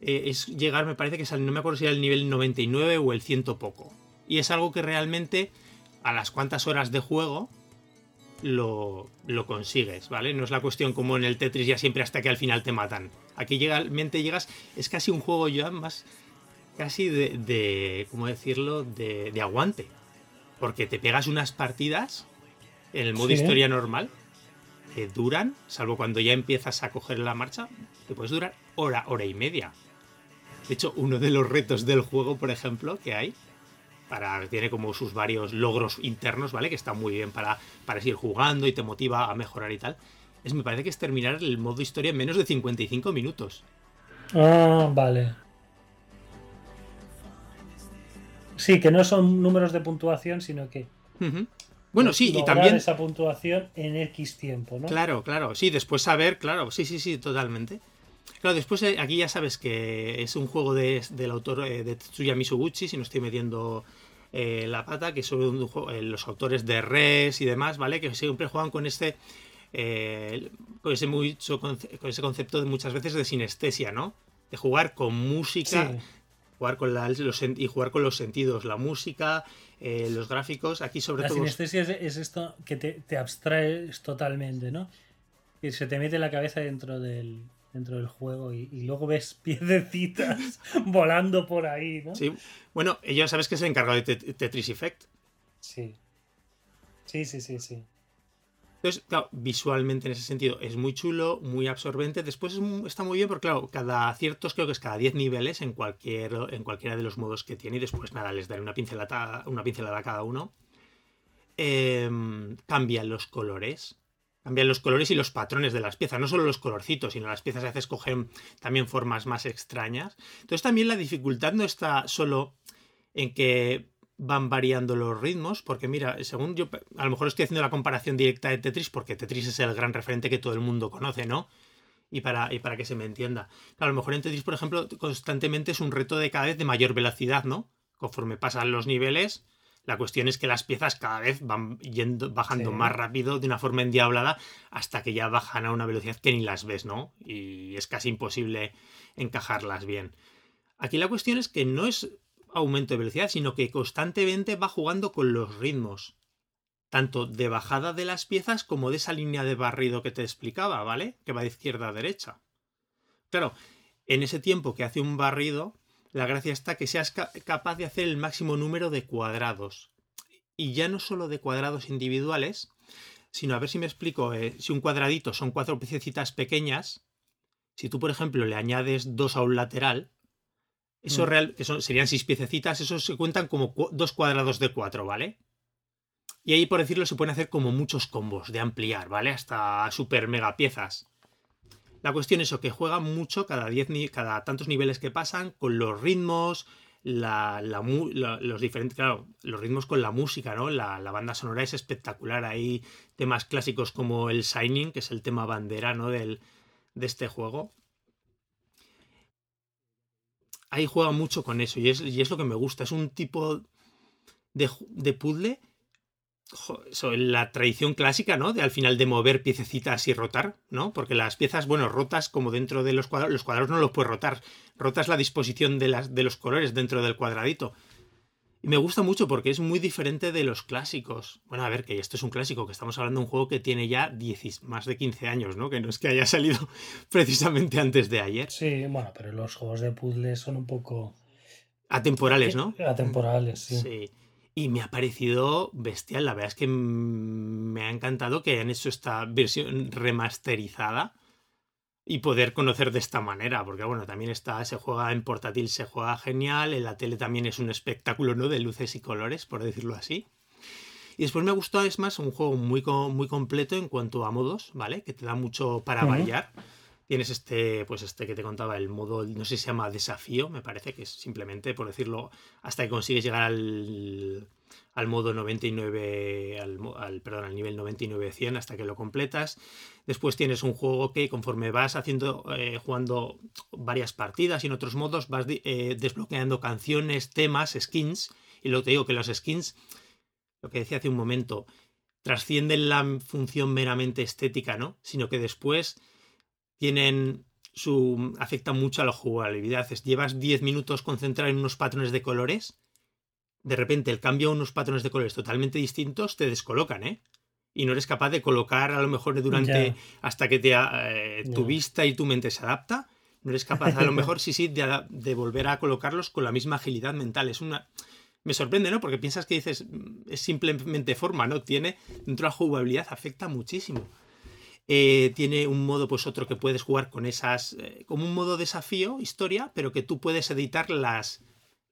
Speaker 1: Eh, es llegar, me parece que no me acuerdo si era el nivel 99 o el ciento poco. Y es algo que realmente a las cuantas horas de juego lo, lo consigues, ¿vale? No es la cuestión como en el Tetris ya siempre hasta que al final te matan. Aquí realmente llegas, es casi un juego ya más, casi de, de ¿cómo decirlo?, de, de aguante. Porque te pegas unas partidas en el modo
Speaker 2: Sí.
Speaker 1: historia normal que duran, salvo cuando ya empiezas a coger la marcha, te puedes durar hora, hora y media. De hecho, uno de los retos del juego, por ejemplo, que hay, para, tiene como sus varios logros internos, ¿vale? Que está muy bien para, para seguir jugando y te motiva a mejorar y tal. Es, me parece que es terminar el modo historia en menos de 55 minutos.
Speaker 2: Ah, vale. Sí, que no son números de puntuación, sino que.
Speaker 1: Bueno, sí, y también...
Speaker 2: esa puntuación en X tiempo, ¿no?
Speaker 1: Claro, claro, sí, después saber, claro, sí, sí, sí, totalmente. Claro, después eh, aquí ya sabes que es un juego de- del autor eh, de Tetsuya Misoguchi, si no estoy metiendo eh, la pata, que son eh, los autores de Res y demás, ¿vale? Que siempre juegan con este eh, con ese mucho con ese concepto de muchas veces de sinestesia, ¿no? De jugar con música,
Speaker 2: Sí.
Speaker 1: Jugar con la- los y jugar con los sentidos, la música, eh, los gráficos, aquí sobre
Speaker 2: La
Speaker 1: todo
Speaker 2: sinestesia es, es esto que te, te abstraes totalmente, ¿no? Que se te mete la cabeza dentro del, dentro del juego y, y luego ves piedecitas volando por ahí, ¿no?
Speaker 1: Sí. Bueno, ya sabes que es el encargado de Tet- Tetris Effect.
Speaker 2: Sí. Sí, sí, sí, sí.
Speaker 1: Entonces, claro, visualmente en ese sentido es muy chulo, muy absorbente. Después está muy bien porque, claro, cada ciertos, creo que es cada 10 niveles en, cualquier, en cualquiera de los modos que tiene. Y después, nada, les daré una pincelada, una pincelada a cada uno. Em, cambian los colores. Cambian los colores y los patrones de las piezas. No solo los colorcitos, sino las piezas a veces cogen también formas más extrañas. Entonces, también la dificultad no está solo en que van variando los ritmos, porque mira, según yo, a lo mejor estoy haciendo la comparación directa de Tetris, porque Tetris es el gran referente que todo el mundo conoce, ¿no? y para, y para que se me entienda. Claro, a lo mejor en Tetris, por ejemplo, constantemente es un reto de cada vez de mayor velocidad, ¿no? Conforme pasan los niveles, la cuestión es que las piezas cada vez van yendo, bajando
Speaker 2: Sí.
Speaker 1: más rápido de una forma endiablada hasta que ya bajan a una velocidad que ni las ves, ¿no? Y es casi imposible encajarlas bien. Aquí la cuestión es que no es aumento de velocidad, sino que constantemente va jugando con los ritmos. Tanto de bajada de las piezas como de esa línea de barrido que te explicaba, ¿vale? Que va de izquierda a derecha. Claro, en ese tiempo que hace un barrido, la gracia está que seas ca- capaz de hacer el máximo número de cuadrados. Y ya no solo de cuadrados individuales, sino a ver si me explico, eh, si un cuadradito son cuatro piececitas pequeñas, si tú, por ejemplo, le añades dos a un lateral, eso real, que son, serían seis piececitas, esos se cuentan como cu- dos cuadrados de cuatro, ¿vale? Y ahí, por decirlo, se pueden hacer como muchos combos de ampliar, ¿vale? Hasta super mega piezas. La cuestión es eso, que juega mucho cada, 10 ni- cada tantos niveles que pasan con los ritmos, la, la los diferentes, claro, los ritmos con la música, ¿no? La, la banda sonora es espectacular. Hay temas clásicos como el Shining, que es el tema bandera, ¿no? Del, de este juego. Ahí juega mucho con eso y es, y es lo que me gusta. Es un tipo de, de puzzle la tradición clásica, ¿no? De al final de mover piececitas y rotar, ¿no? Porque las piezas, bueno, rotas como dentro de los cuadrados, los cuadrados no los puedes rotar, rotas la disposición de, las, de los colores dentro del cuadradito. Y me gusta mucho porque es muy diferente de los clásicos. Bueno, a ver, que esto es un clásico, que estamos hablando de un juego que tiene ya 10 más de 15 años, ¿no? Que no es que haya salido precisamente antes de ayer.
Speaker 2: Sí, bueno, pero los juegos de puzzles son un poco
Speaker 1: Atemporales, ¿no?
Speaker 2: atemporales, sí.
Speaker 1: Sí. Y me ha parecido bestial. La verdad es que me ha encantado que hayan hecho esta versión remasterizada y poder conocer de esta manera. Porque, bueno, también está, se juega en portátil, se juega genial. En la tele también es un espectáculo, ¿no? De luces y colores, por decirlo así. Y después me gustó, es más, un juego muy, muy completo en cuanto a modos, ¿vale? Que te da mucho para
Speaker 2: Ujú.
Speaker 1: variar. Tienes este, pues este que te contaba, el modo, no sé si se llama desafío, me parece que es simplemente, por decirlo, hasta que consigues llegar al, al modo 99, al, al- perdón, al nivel 99-100 hasta que lo completas. Después tienes un juego que conforme vas haciendo, eh, jugando varias partidas y en otros modos vas eh, desbloqueando canciones, temas, skins. Y lo que te digo que los skins, lo que decía hace un momento, trascienden la función meramente estética, ¿no? Sino que después tienen su afectan mucho a la jugabilidad. Llevas 10 minutos concentrado en unos patrones de colores, de repente el cambio a unos patrones de colores totalmente distintos te descolocan, ¿eh? Y no eres capaz de colocar a lo mejor durante hasta que te, eh, tu vista y tu mente se adapta. No eres capaz, a lo mejor sí, sí, de, de volver a colocarlos con la misma agilidad mental. Es una. Me sorprende, ¿no? Porque piensas que dices, "Mm, es simplemente forma, ¿no? Tiene, dentro de la jugabilidad, afecta muchísimo. Eh, tiene un modo, pues otro que puedes jugar con esas. eh, como un modo desafío, historia, pero que tú puedes editar las,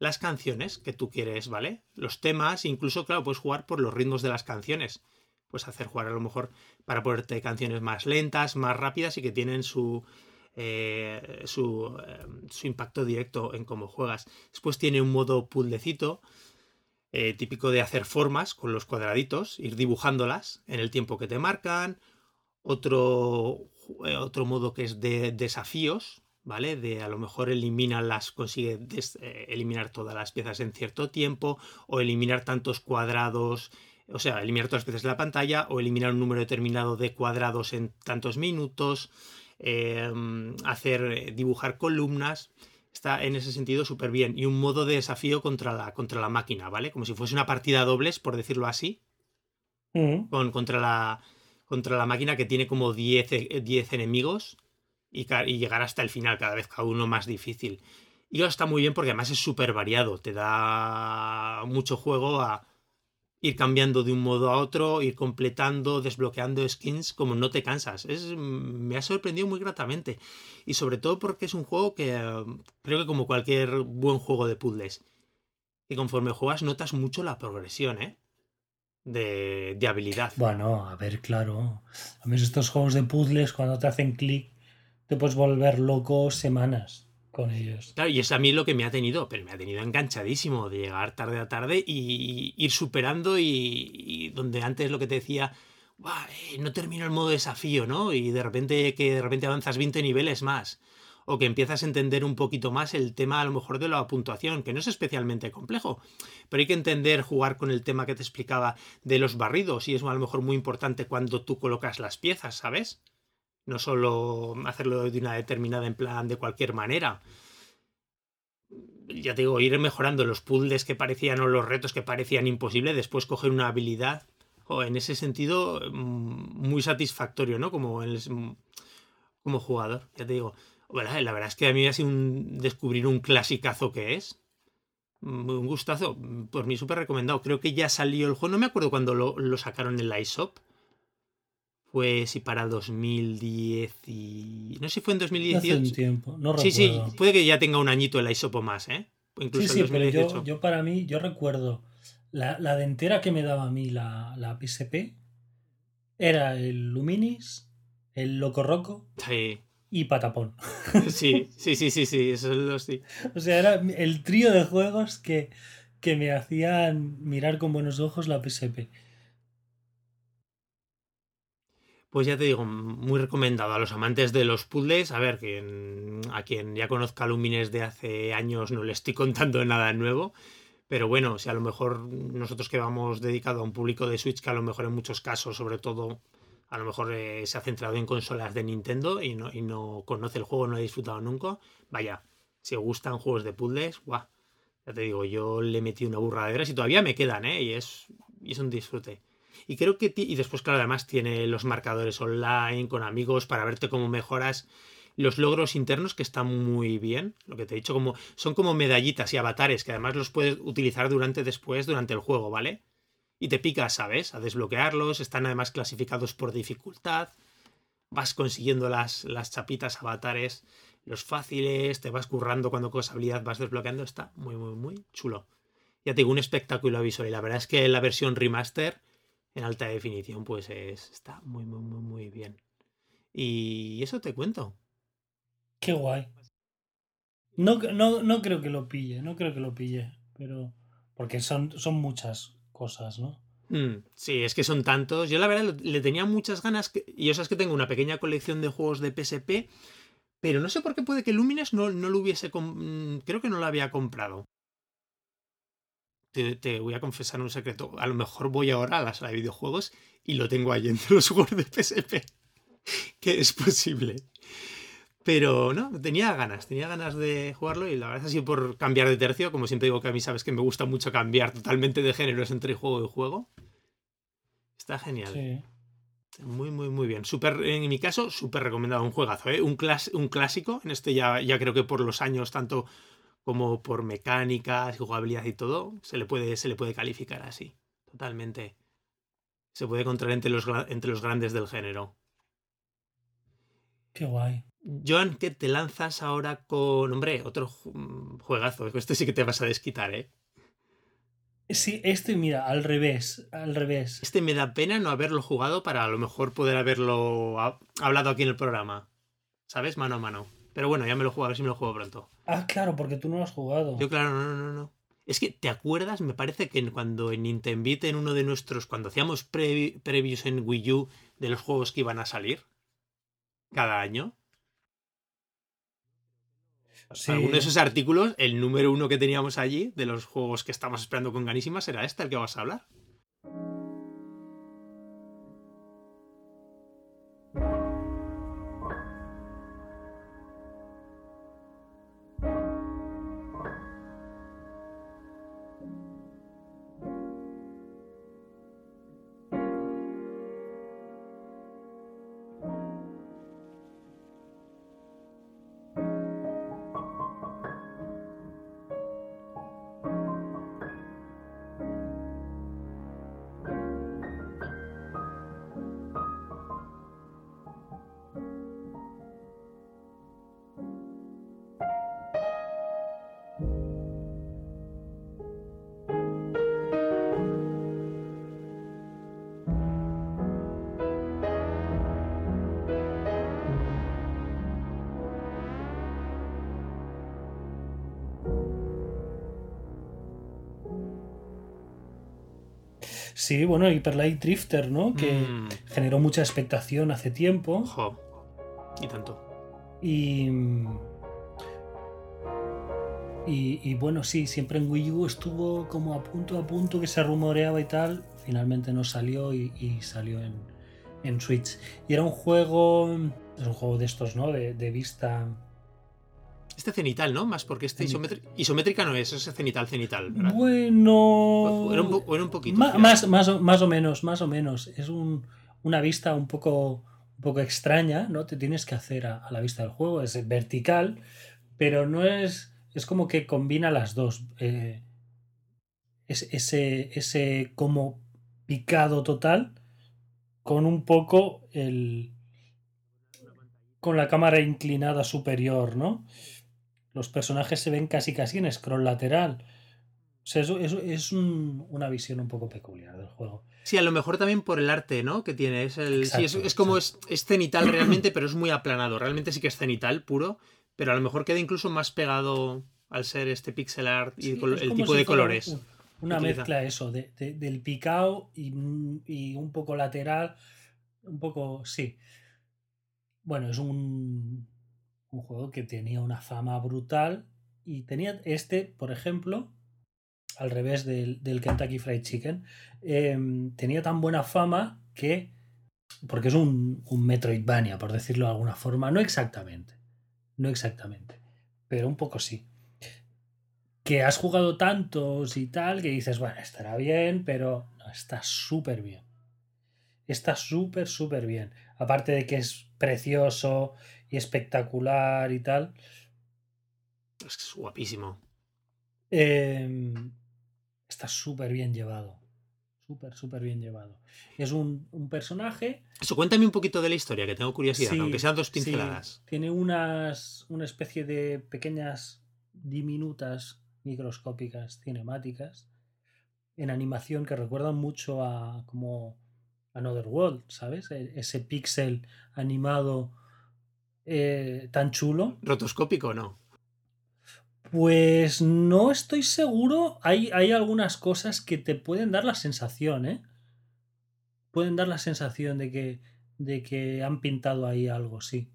Speaker 1: las canciones que tú quieres, ¿vale? Los temas, incluso, claro, puedes jugar por los ritmos de las canciones. Puedes hacer jugar a lo mejor para ponerte canciones más lentas, más rápidas y que tienen su. eh, eh, su impacto directo en cómo juegas. Después tiene un modo puzzlecito, eh, típico de hacer formas con los cuadraditos, ir dibujándolas en el tiempo que te marcan. Otro, otro modo que es de desafíos, ¿vale? De a lo mejor elimina las, consigue des- eh, eliminar todas las piezas en cierto tiempo, o eliminar tantos cuadrados, o sea, eliminar todas las piezas de la pantalla, o eliminar un número determinado de cuadrados en tantos minutos, eh, hacer, eh, dibujar columnas. Está en ese sentido súper bien. Y un modo de desafío contra la, contra la máquina, ¿vale? Como si fuese una partida dobles, por decirlo así
Speaker 2: Mm.
Speaker 1: con, contra, la, contra la máquina que tiene como 10, e- 10 enemigos y, llegar hasta el final, cada vez cada uno más difícil. Y está muy bien porque además es súper variado, te da mucho juego a ir cambiando de un modo a otro, ir completando, desbloqueando skins, como no te cansas. Es, me ha sorprendido muy gratamente. Y sobre todo porque es un juego que creo que como cualquier buen juego de puzzles, que conforme juegas notas mucho la progresión, ¿eh? De, de habilidad.
Speaker 2: Bueno, a ver, claro. A mí estos juegos de puzzles, cuando te hacen clic, te puedes volver loco semanas con ellos.
Speaker 1: Claro, y es a mí lo que me ha tenido, pero me ha tenido enganchadísimo de llegar tarde a tarde y ir superando y, y donde antes lo que te decía, "Buah, eh, no termino el modo desafío, ¿no? Y de repente que de repente avanzas 20 niveles más. O que empiezas a entender un poquito más el tema a lo mejor de la puntuación, que no es especialmente complejo, pero hay que entender, jugar con el tema que te explicaba de los barridos, y es a lo mejor muy importante cuando tú colocas las piezas, ¿sabes? No solo hacerlo de una determinada en plan de cualquier manera. Ya te digo, ir mejorando los puzzles que parecían o los retos que parecían imposibles, después coger una habilidad. o en ese sentido, mm, muy satisfactorio, ¿no? Como, como jugador, ya te digo. La verdad es que a mí ha sido un descubrir un clasicazo que es. Mm, Un gustazo. Por mí súper recomendado. Creo que ya salió el juego. No me acuerdo cuando lo, sacaron en la iShop. Fue si para 2010 y... No sé si fue en
Speaker 2: Hace un
Speaker 1: 2018.
Speaker 2: tiempo, no
Speaker 1: Sí, sí,
Speaker 2: recuerdo.
Speaker 1: puede que ya tenga un añito el iShop o más, ¿eh?
Speaker 2: Sí,
Speaker 1: incluso
Speaker 2: sí,
Speaker 1: el
Speaker 2: pero
Speaker 1: 2018.
Speaker 2: yo, yo para mí, yo recuerdo la, la dentera que me daba a mí la, la PSP era el Luminis, el Loco Roco
Speaker 1: Sí,
Speaker 2: y Patapón.
Speaker 1: sí, sí, sí, sí, sí, eso lo sí.
Speaker 2: O sea, era el trío de juegos que, que me hacían mirar con buenos ojos la PSP.
Speaker 1: Pues ya te digo, muy recomendado a los amantes de los puzzles. A ver, quien, a quien ya conozca Lumines de hace años no le estoy contando nada nuevo. Pero bueno, si a lo mejor nosotros que vamos dedicado a un público de Switch, que a lo mejor en muchos casos, sobre todo, a lo mejor eh, se ha centrado en consolas de Nintendo y no, y no conoce el juego, no ha disfrutado nunca. Vaya, si gustan juegos de puzzles, guau. Ya te digo, yo le metí una burra de horas y todavía me quedan, ¿eh? Y es, y es un disfrute. Y creo que. Y después, claro, además tiene los marcadores online con amigos para verte cómo mejoras los logros internos que están muy bien. Lo que te he dicho, como son como medallitas y avatares que además los puedes utilizar durante después, durante el juego, ¿vale? Y te picas, ¿sabes? A desbloquearlos. Están además clasificados por dificultad. Vas consiguiendo las, las chapitas, avatares, los fáciles, te vas currando cuando coges habilidad, vas desbloqueando. Está muy, muy, muy chulo. Ya te digo, un espectáculo visual. Y la verdad es que la versión remaster en alta definición, pues es, está muy, muy, muy, muy bien. Y eso te cuento.
Speaker 2: Qué guay. No, no, no creo que lo pille, no creo que lo pille, pero porque son, son muchas cosas, ¿no?
Speaker 1: Mm, sí, es que son tantos. Yo la verdad le tenía muchas ganas. que- y yo sabes que tengo una pequeña colección de juegos de PSP. Pero no sé por qué puede que Lumines no, no lo hubiese... mm, Creo que no lo había comprado. Te, te voy a confesar un secreto. A lo mejor voy ahora a la sala de videojuegos y lo tengo ahí entre los juegos de PSP. Que es posible. Pero no, tenía ganas, tenía ganas de jugarlo y la verdad es así por cambiar de tercio, como siempre digo que a mí sabes que me gusta mucho cambiar totalmente de géneros entre juego y juego. Está genial.
Speaker 2: Sí.
Speaker 1: Muy, muy, muy bien. Súper, en mi caso, súper recomendado. Un juegazo, ¿eh? Un, clas- un clásico. En este ya, ya creo que por los años, tanto como por mecánicas jugabilidad y todo, se le puede, se le puede calificar así. Totalmente. Se puede encontrar entre los, entre los grandes del género.
Speaker 2: Qué guay.
Speaker 1: Joan, ¿qué te lanzas ahora con. Hombre, otro ju- juegazo. Este sí que te vas a desquitar, ¿eh?
Speaker 2: Sí, este, mira, al revés, al revés.
Speaker 1: Este me da pena no haberlo jugado para a lo mejor poder haberlo ha- hablado aquí en el programa. ¿Sabes? Mano a mano. Pero bueno, ya me lo juego, a ver si me lo juego pronto.
Speaker 2: Ah, claro, porque tú no lo has jugado.
Speaker 1: Yo, claro, no, no, no, no. Es que, ¿te acuerdas? Me parece que cuando en Nintendo en uno de nuestros. Cuando hacíamos previ- previews en Wii U de los juegos que iban a salir cada año.
Speaker 2: Sí.
Speaker 1: Alguno de esos artículos, el número uno que teníamos allí, de los juegos que estamos esperando con ganísimas, era este el que vas a hablar.
Speaker 2: Sí, bueno, Hyper Light Drifter, ¿no? Que
Speaker 1: Mm,
Speaker 2: generó mucha expectación hace tiempo.
Speaker 1: jo. Y tanto.
Speaker 2: Y, y. y bueno, sí, siempre en Wii U estuvo como a punto a punto que se rumoreaba y tal. Finalmente no salió y, y salió en, en Switch. Y era un juego. Es un juego de estos, ¿no? De, de vista.
Speaker 1: Este cenital, ¿no? Más porque este isométrica, isométrica no es, es cenital, cenital, ¿verdad?
Speaker 2: Bueno.
Speaker 1: O era un, po- o era un poquito.
Speaker 2: Más, más, o- más o menos, más o menos. Es un- una vista un poco, un poco extraña, ¿no? Te tienes que hacer a, a la vista del juego. Es vertical, pero no es. Es como que combina las dos. eh, es- ese, ese como picado total con un poco el. con la cámara inclinada superior, ¿no? Los personajes se ven casi casi en scroll lateral. O sea, eso, eso es un- una visión un poco peculiar del juego.
Speaker 1: Sí, a lo mejor también por el arte, ¿no? Que tiene. Es el. sí, es, es como es, es cenital realmente, pero es muy aplanado. Realmente sí que es cenital puro, pero a lo mejor queda incluso más pegado al ser este pixel art y
Speaker 2: Sí,
Speaker 1: el tipo
Speaker 2: si
Speaker 1: de colores.
Speaker 2: un- Una
Speaker 1: utiliza.
Speaker 2: mezcla eso, de, de- del picado y, y un poco lateral. Un poco, sí. Bueno, es un, un juego que tenía una fama brutal. Y tenía este, por ejemplo, al revés del, del Kentucky Fried Chicken, em, tenía tan buena fama que. Porque es un, un Metroidvania, por decirlo de alguna forma. No exactamente. No exactamente. Pero un poco sí. Que has jugado tantos y tal que dices, bueno, estará bien, pero no, está súper bien. Está súper, súper bien. Aparte de que es precioso y espectacular y tal.
Speaker 1: Es guapísimo.
Speaker 2: Eh, está súper bien llevado. Súper, súper bien llevado. Es un, un personaje.
Speaker 1: Eso, cuéntame un poquito de la historia, que tengo curiosidad,
Speaker 2: Sí,
Speaker 1: aunque sean dos
Speaker 2: sí,
Speaker 1: pinceladas.
Speaker 2: tiene unas, una especie de pequeñas, diminutas, microscópicas cinemáticas en animación que recuerdan mucho a como Another World, ¿sabes? E- Ese píxel animado eh, tan chulo.
Speaker 1: ¿Rotoscópico o no?
Speaker 2: Pues no estoy seguro. Hay, hay algunas cosas que te pueden dar la sensación, ¿eh? Pueden dar la sensación de que, de que han pintado ahí algo, sí.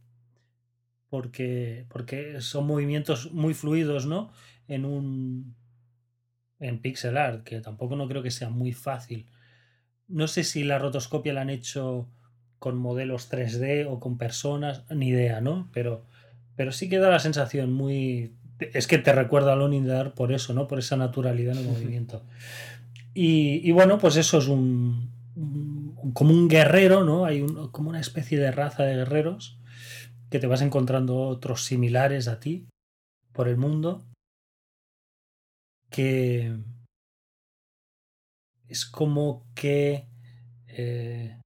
Speaker 2: Porque, porque son movimientos muy fluidos, ¿no? En un. En pixel art, que tampoco no creo que sea muy fácil. No sé si la rotoscopia la han hecho con modelos 3D o con personas, ni idea, ¿no? Pero, pero sí que da la sensación muy. Es que te recuerda a Lone in the Dark por eso, ¿no? Por esa naturalidad en el movimiento. Y, y bueno, pues eso es un, un- como un guerrero, ¿no? Hay un- como una especie de raza de guerreros que te vas encontrando otros similares a ti por el mundo que es como que eh,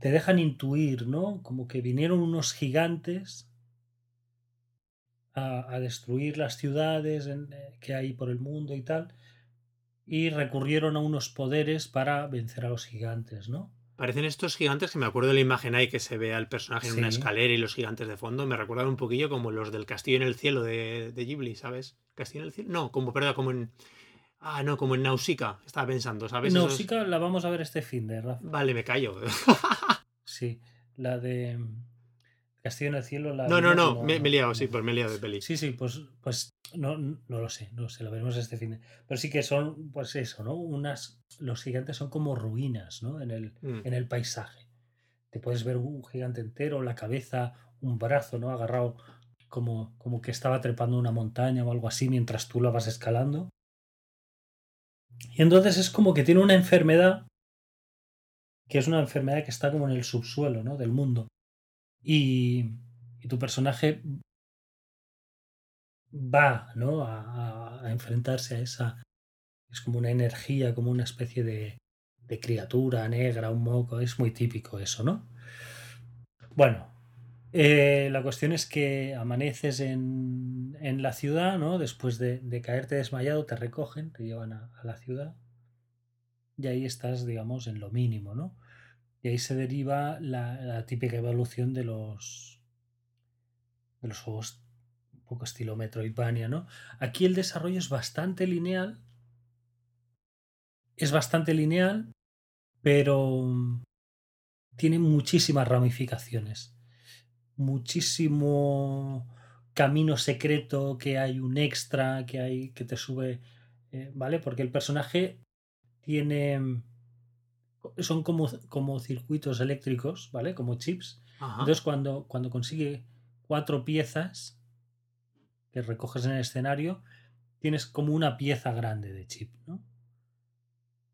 Speaker 2: te dejan intuir, ¿no? Como que vinieron unos gigantes a, a destruir las ciudades en- eh, que hay por el mundo y tal, y recurrieron a unos poderes para vencer a los gigantes, ¿no?
Speaker 1: Parecen estos gigantes que me acuerdo de la imagen ahí que se ve al personaje en una escalera y los gigantes de fondo. Me recuerdan un poquillo como los del Castillo en el Cielo de, de Ghibli, ¿sabes? ¿Castillo en el Cielo? No, como, perdón, como en. Ah, no, como en Nausicaa, estaba pensando, ¿sabes? Esos-
Speaker 2: Nausicaa la vamos a ver este fin de Rafa.
Speaker 1: Vale, me callo.
Speaker 2: Sí, la de Castillo en el Cielo. La
Speaker 1: No, no, no, me, me he liado, sí, pues me he liado de peli.
Speaker 2: Sí, sí, pues, pues no, no lo sé, no sé, lo veremos este fin de. Pero sí que son, pues eso, ¿no? Unas. Los gigantes son como ruinas, ¿no? En el,
Speaker 1: Mm.
Speaker 2: en el paisaje. Te puedes ver un gigante entero, la cabeza, un brazo, ¿no? Agarrado como, como que estaba trepando una montaña o algo así mientras tú la vas escalando. Y entonces es como que tiene una enfermedad que es una enfermedad que está como en el subsuelo, ¿no? Del mundo. Y, y tu personaje va, ¿no? A, a- enfrentarse a esa. Es como una energía, como una especie de, de criatura negra, un moco. Es muy típico eso, ¿no? Bueno, eh, la cuestión es que amaneces en, en la ciudad, ¿no? Después de, caerte desmayado, te recogen, te llevan a, la ciudad. Y ahí estás, digamos, en lo mínimo, ¿no? Y ahí se deriva la, típica evolución de los de los juegos un poco estilo Metroidvania, ¿no? Aquí el desarrollo es bastante lineal. Es bastante lineal pero tiene muchísimas ramificaciones. Muchísimo camino secreto, que hay un extra, que hay que te sube, eh, ¿vale? Porque el personaje tiene... Son como, como circuitos eléctricos, ¿vale? Como chips.
Speaker 1: Ajá.
Speaker 2: Entonces cuando, cuando consigue cuatro piezas que recoges en el escenario, tienes como una pieza grande de chip, ¿no?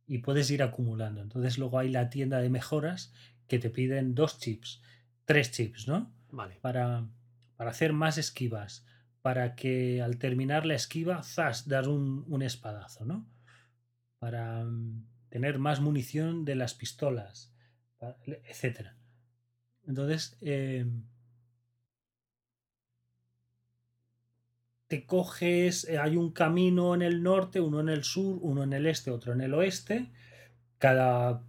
Speaker 2: Y puedes ir acumulando. Entonces luego hay la tienda de mejoras que te piden dos chips, tres chips, ¿no? Para, para hacer más esquivas, para que al terminar la esquiva, zas, dar un, un espadazo, ¿no? Para mm, tener más munición de las pistolas, etcétera. Entonces, eh, te coges, eh, hay un camino en el norte, uno en el sur, uno en el este, otro en el oeste. Cada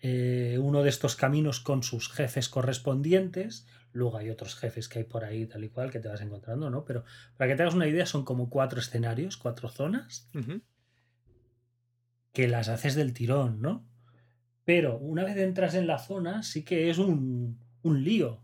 Speaker 2: eh, uno de estos caminos con sus jefes correspondientes. Luego hay otros jefes que hay por ahí, tal y cual, que te vas encontrando, ¿no? Pero para que te hagas una idea, son como cuatro escenarios, cuatro zonas, que las haces del tirón, ¿no? Pero una vez entras en la zona, sí que es un, un lío.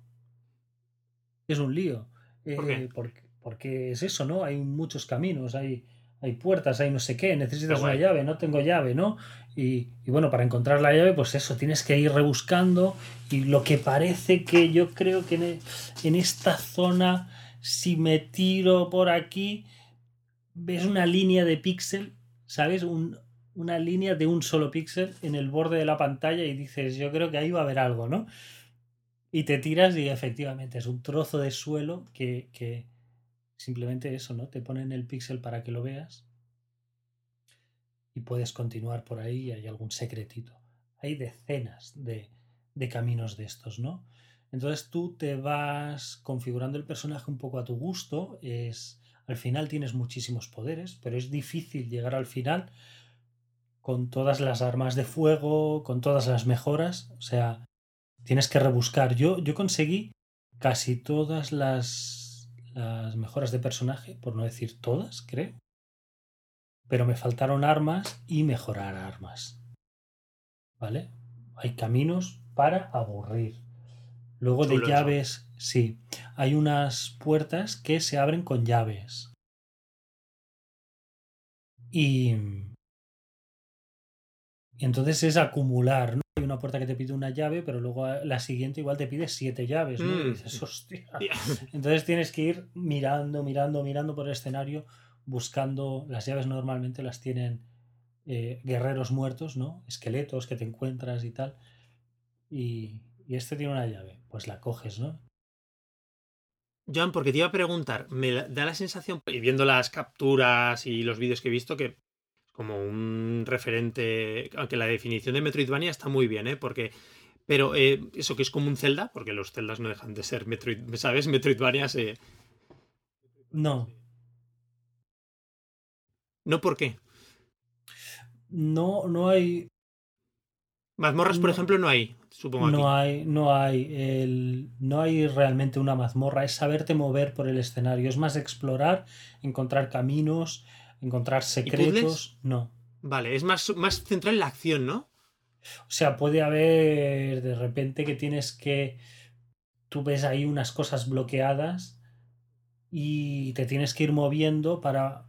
Speaker 2: Es un lío. Eh, porque, porque es eso, ¿no? Hay muchos caminos, hay, hay puertas, hay no sé qué, necesitas una llave, no tengo llave, ¿no? Y, y bueno, para encontrar la llave, pues eso, tienes que ir rebuscando. Y lo que parece que yo creo que en, e- en esta zona, si me tiro por aquí, ves una línea de píxel, ¿sabes? Un- una línea de un solo píxel en el borde de la pantalla y dices, yo creo que ahí va a haber algo, ¿no? Y te tiras y efectivamente es un trozo de suelo que, que simplemente eso, ¿no? Te ponen el píxel para que lo veas y puedes continuar por ahí y hay algún secretito. Hay decenas de, de caminos de estos, ¿no? Entonces tú te vas configurando el personaje un poco a tu gusto. Es, al final tienes muchísimos poderes, pero es difícil llegar al final con todas las armas de fuego, con todas las mejoras. O sea, tienes que rebuscar. Yo, yo conseguí casi todas las, las mejoras de personaje, por no decir todas, creo. Pero me faltaron armas y mejorar armas. ¿Vale? Hay caminos para aburrir. Luego
Speaker 1: Chulo
Speaker 2: de
Speaker 1: eso.
Speaker 2: llaves, sí. Hay unas puertas que se abren con llaves. Y, y entonces es acumular, ¿no? Una puerta que te pide una llave, pero luego la siguiente igual te pide siete llaves, ¿no? Y
Speaker 1: Mm.
Speaker 2: dices, hostia. Entonces tienes que ir mirando, mirando, mirando por el escenario, buscando. Las llaves normalmente las tienen eh, guerreros muertos, ¿no? Esqueletos que te encuentras y tal. Y, y este tiene una llave, pues la coges, ¿no?
Speaker 1: Joan, porque te iba a preguntar, me da la sensación, y viendo las capturas y los vídeos que he visto, que como un referente, aunque la definición de Metroidvania está muy bien, ¿eh? Porque, pero eh, eso que es como un Zelda, porque los Zeldas no dejan de ser Metroid, ¿sabes? Metroidvania se...
Speaker 2: No,
Speaker 1: No, ¿por qué?
Speaker 2: no, no hay,
Speaker 1: Mazmorras, por ejemplo, no hay, supongo
Speaker 2: no
Speaker 1: aquí.
Speaker 2: hay, no hay, el, no hay realmente una mazmorra, es saberte mover por el escenario, es más explorar, encontrar caminos, encontrar secretos, no.
Speaker 1: Vale, es más, más central en la acción, ¿no?
Speaker 2: O sea, puede haber de repente que tienes que. Tú ves ahí unas cosas bloqueadas y te tienes que ir moviendo para.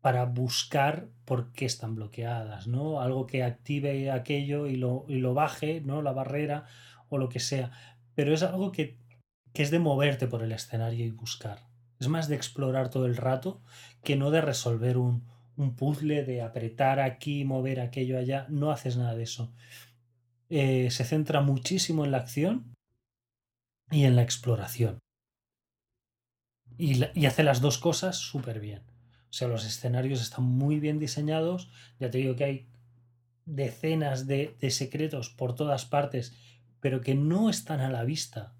Speaker 2: para buscar por qué están bloqueadas, ¿no? Algo que active aquello y lo, y lo baje, ¿no? La barrera o lo que sea. Pero es algo que, que es de moverte por el escenario y buscar. Es más de explorar todo el rato que no de resolver un, un puzzle de apretar aquí, mover aquello allá. No haces nada de eso. Eh, se centra muchísimo en la acción y en la exploración. Y, hace las dos cosas súper bien. O sea, los escenarios están muy bien diseñados. Ya te digo que hay decenas de, de secretos por todas partes, pero que no están a la vista.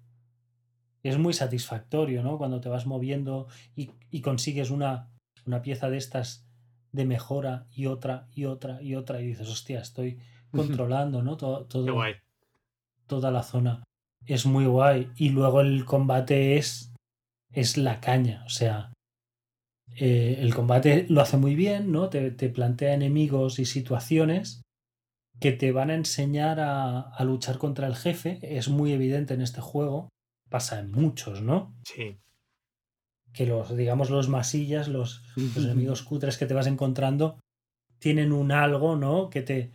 Speaker 2: Es muy satisfactorio, ¿no? Cuando te vas moviendo y consigues una, una pieza de estas de mejora y otra y otra y otra y dices, hostia, estoy controlando, ¿no? Todo, todo,
Speaker 1: guay.
Speaker 2: toda la zona. Es muy guay. Y luego el combate es, es la caña. O sea, eh, el combate lo hace muy bien, ¿no? Te, te plantea enemigos y situaciones que te van a enseñar a, a luchar contra el jefe. Es muy evidente en este juego. Pasa en muchos, ¿no?
Speaker 1: Sí.
Speaker 2: Que los, digamos, los masillas, los, los enemigos cutres que te vas encontrando, tienen un algo, ¿no? Que te,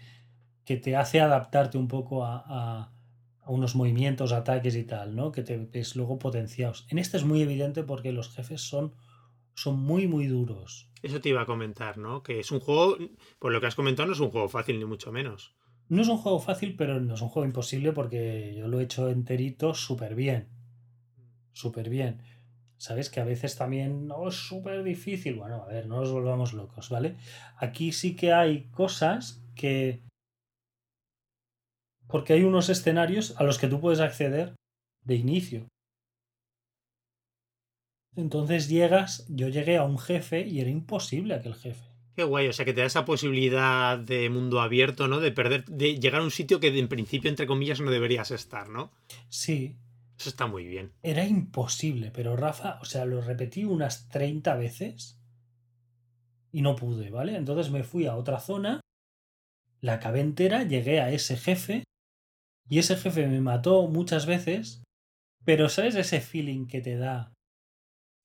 Speaker 2: que te hace adaptarte un poco a, a- a unos movimientos, ataques y tal, ¿no? Que te ves luego potenciados. En este es muy evidente porque los jefes son, son muy, muy duros.
Speaker 1: Eso te iba a comentar, ¿no? Que es un juego, por lo que has comentado, no es un juego fácil, ni mucho menos.
Speaker 2: No es un juego fácil, pero no es un juego imposible porque yo lo he hecho enterito súper bien. Súper bien. Sabes que a veces también no es súper difícil. Bueno, a ver, no nos volvamos locos, ¿vale? Aquí sí que hay cosas que... Porque hay unos escenarios a los que tú puedes acceder de inicio. Entonces llegas, yo llegué a un jefe y era imposible aquel jefe.
Speaker 1: Qué guay, o sea que te da esa posibilidad de mundo abierto, ¿no? De perder, de llegar a un sitio que en principio, entre comillas, no deberías estar, ¿no?
Speaker 2: Sí,
Speaker 1: Eso está muy bien.
Speaker 2: era imposible, pero Rafa, o sea, lo repetí unas 30 veces y no pude, ¿vale? Entonces me fui a otra zona, la acabé entera, llegué a ese jefe y ese jefe me mató muchas veces, pero ¿sabes ese feeling que te da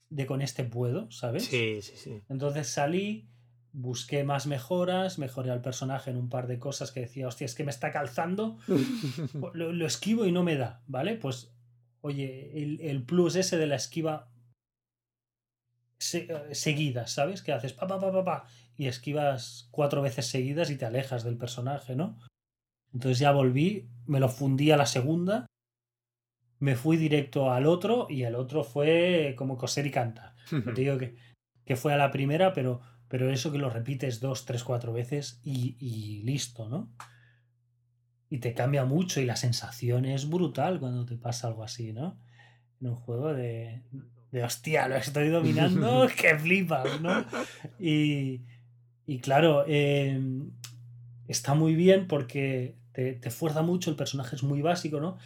Speaker 2: de con este puedo, ¿sabes?
Speaker 1: Sí, sí, sí.
Speaker 2: Entonces salí, busqué más mejoras, mejoré al personaje en un par de cosas que decía, hostia, es que me está calzando, lo, lo esquivo y no me da, ¿vale? Pues, oye, el, el plus ese de la esquiva se- eh, seguida, ¿sabes? Que haces pa, pa, pa, pa, pa, y esquivas cuatro veces seguidas y te alejas del personaje, ¿no? Entonces ya volví, me lo fundí a la segunda, me fui directo al otro y el otro fue como coser y cantar. No te digo que, que fue a la primera, pero, pero eso que lo repites dos, tres, cuatro veces y, y listo, ¿no? Y te cambia mucho y la sensación es brutal cuando te pasa algo así, ¿no? En un juego de, de hostia, lo estoy dominando, que flipas, ¿no? Y, y claro, eh, está muy bien porque te, te fuerza mucho, el personaje es muy básico, ¿no?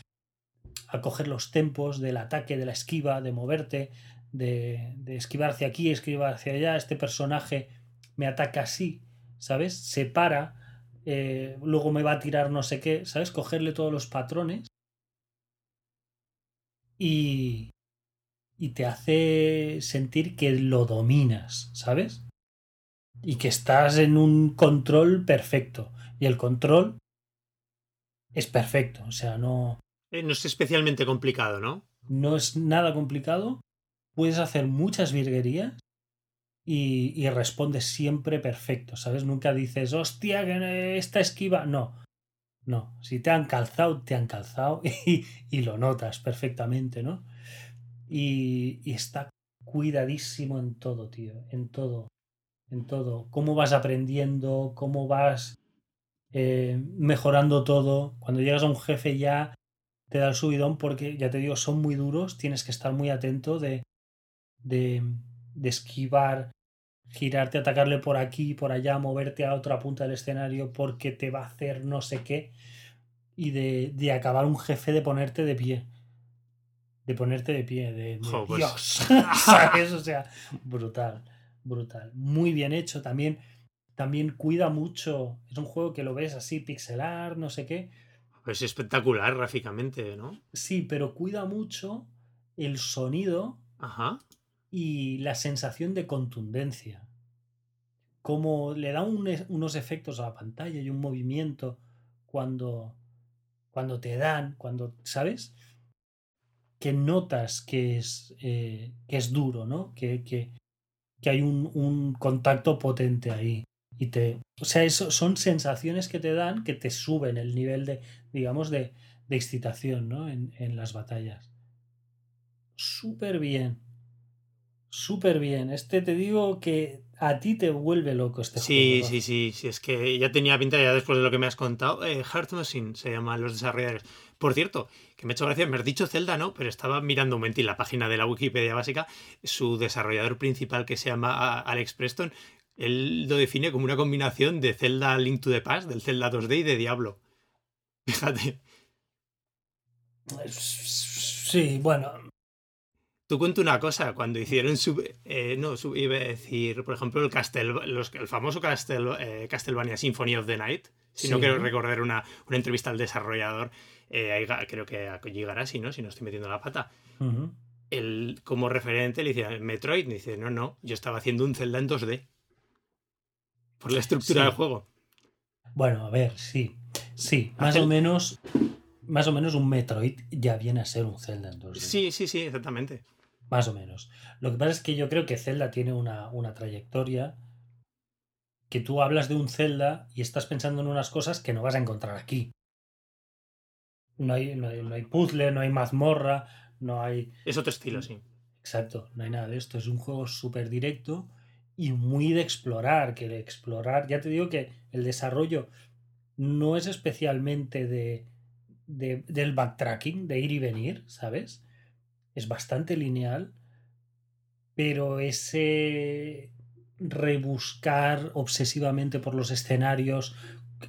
Speaker 2: A coger los tempos del ataque, de la esquiva, de moverte, de, de esquivar hacia aquí, esquivar hacia allá. Este personaje me ataca así, ¿sabes? Se para, eh, luego me va a tirar no sé qué, ¿sabes? Cogerle todos los patrones y, y te hace sentir que lo dominas, ¿sabes? Y que estás en un control perfecto. Y el control es perfecto, o sea, no,
Speaker 1: Eh, No es especialmente complicado, ¿no?
Speaker 2: no es nada complicado. Puedes hacer muchas virguerías y, respondes siempre perfecto, ¿sabes? Nunca dices, hostia, que esta esquiva. No, no. Si te han calzado, te han calzado y, lo notas perfectamente, ¿no? Y, está cuidadísimo en todo, tío. En todo. En todo. Cómo vas aprendiendo, cómo vas eh, mejorando todo. Cuando llegas a un jefe ya te da el subidón porque, ya te digo, son muy duros, tienes que estar muy atento de, de esquivar, girarte, atacarle por aquí, por allá, moverte a otra punta del escenario porque te va a hacer no sé qué y de, de acabar un jefe de ponerte de pie. De ponerte de pie, de, de
Speaker 1: pues-
Speaker 2: Dios, ¿sabes? O sea, brutal, brutal. Muy bien hecho, también, también cuida mucho, es un juego que lo ves así, pixelar, no sé qué,
Speaker 1: Es espectacular gráficamente, ¿no?
Speaker 2: Sí, pero cuida mucho el sonido
Speaker 1: Ajá.
Speaker 2: Y la sensación de contundencia. Como le da un unos efectos a la pantalla y un movimiento cuando, cuando te dan, cuando, ¿sabes? Que notas que es, eh, que es duro, ¿no? Que, que, que hay un, un contacto potente ahí. Y te, o sea, eso son sensaciones que te dan que te suben el nivel de, digamos, de, de excitación, ¿no? En, en las batallas. Súper bien. Súper bien. Este te digo que a ti te vuelve loco este
Speaker 1: Sí,
Speaker 2: juego.
Speaker 1: sí, sí, sí, es que ya tenía pinta ya después de lo que me has contado. Eh, Heart Machine se llaman los desarrolladores. Por cierto, que me ha hecho gracia, me has dicho Zelda, ¿no? Pero estaba mirando un momentín la página de la Wikipedia básica, su desarrollador principal que se llama a- Alex Preston, él lo define como una combinación de Zelda Link to the Past, del Zelda 2D y de Diablo. Fíjate,
Speaker 2: Sí, bueno.
Speaker 1: ¿Tú cuento una cosa, cuando hicieron su, eh, no, su- iba a decir, por ejemplo, el Castel, los- el famoso Castel, eh, Castlevania Symphony of the Night, si no quiero recordar una, una entrevista al desarrollador, eh, creo que Koji Igarashi, ¿no? Si no estoy metiendo la pata.
Speaker 2: Ujú.
Speaker 1: Él, como referente, le dice, Metroid, y dice, no, no, yo estaba haciendo un Zelda en 2D. Por la estructura
Speaker 2: Sí.
Speaker 1: del juego.
Speaker 2: Bueno, a ver, sí. Sí, más
Speaker 1: Hace-
Speaker 2: o menos. Más o menos un Metroid ya viene a ser un Zelda en 2D.
Speaker 1: Sí, sí, sí, exactamente.
Speaker 2: Más o menos. Lo que pasa es que yo creo que Zelda tiene una, una trayectoria que tú hablas de un Zelda y estás pensando en unas cosas que no vas a encontrar aquí. No hay, no hay, no hay puzzle, no hay mazmorra, no hay...
Speaker 1: Es otro estilo, sí.
Speaker 2: Exacto, no hay nada de esto. Es un juego súper directo y muy de explorar. Que de explorar, ya te digo que el desarrollo no es especialmente de, de- del backtracking, de ir y venir, ¿sabes? Es bastante lineal, pero ese rebuscar obsesivamente por los escenarios,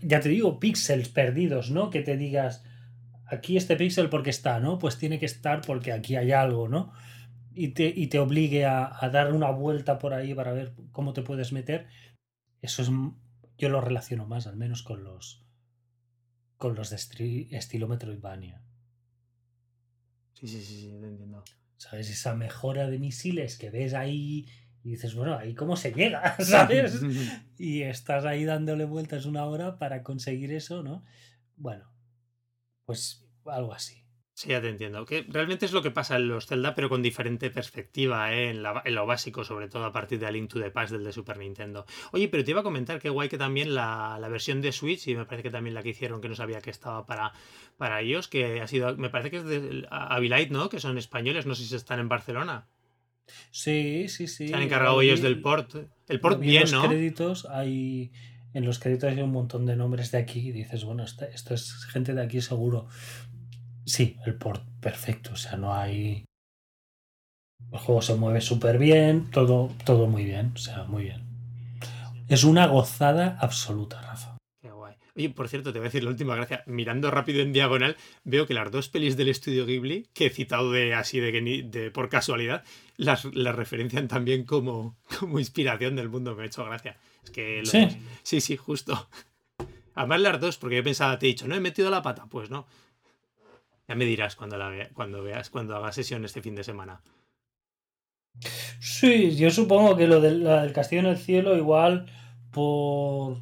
Speaker 2: ya te digo, píxeles perdidos, ¿no? Que te digas, aquí este píxel porque está, ¿no? Pues tiene que estar porque aquí hay algo, ¿no? Y te, y te obligue a, dar una vuelta por ahí para ver cómo te puedes meter. Eso es. Yo lo relaciono más, al menos, con los. con los de estri- estilo Metroidvania.
Speaker 1: Sí, sí, sí, sí, te entiendo.
Speaker 2: ¿Sabes? Esa mejora de misiles que ves ahí y dices, bueno, ahí cómo se llega, ¿sabes? y estás ahí dándole vueltas una hora para conseguir eso, ¿no? Bueno, pues algo así.
Speaker 1: Sí, ya te entiendo. Que realmente es lo que pasa en los Zelda, pero con diferente perspectiva, ¿eh? en, la- en lo básico, sobre todo a partir de Link to the Past del de Super Nintendo. Oye, pero te iba a comentar que guay que también la, la versión de Switch, y me parece que también la que hicieron, que no sabía que estaba para, para ellos, que ha sido, me parece que es de Avilite, ¿no? Que son españoles, no sé si están en Barcelona.
Speaker 2: Sí, sí, sí.
Speaker 1: Se han encargado
Speaker 2: Lo
Speaker 1: ellos del port. El port bien,
Speaker 2: los
Speaker 1: ¿no?
Speaker 2: créditos hay. En los créditos hay un montón de nombres de aquí y dices, bueno, esta- esto es gente de aquí seguro. Sí, el port perfecto, o sea, no hay. El juego se mueve súper bien, todo, todo muy bien, o sea, muy bien. Es una gozada absoluta, Rafa.
Speaker 1: Qué guay. Oye, por cierto, te voy a decir la última gracia. Mirando rápido en diagonal, veo que las dos pelis del estudio Ghibli, que he citado de así de, que ni- de por casualidad, las, las referencian también como, como inspiración del mundo. Me ha hecho gracia. Es que lo-
Speaker 2: Sí.
Speaker 1: sí, sí, justo. Además las dos, porque yo pensaba, te he dicho, no he metido la pata. Pues no. Ya me dirás cuando la vea- cuando veas, cuando haga sesión este fin de semana.
Speaker 2: Sí, yo supongo que lo del, la del castillo en el cielo, igual por,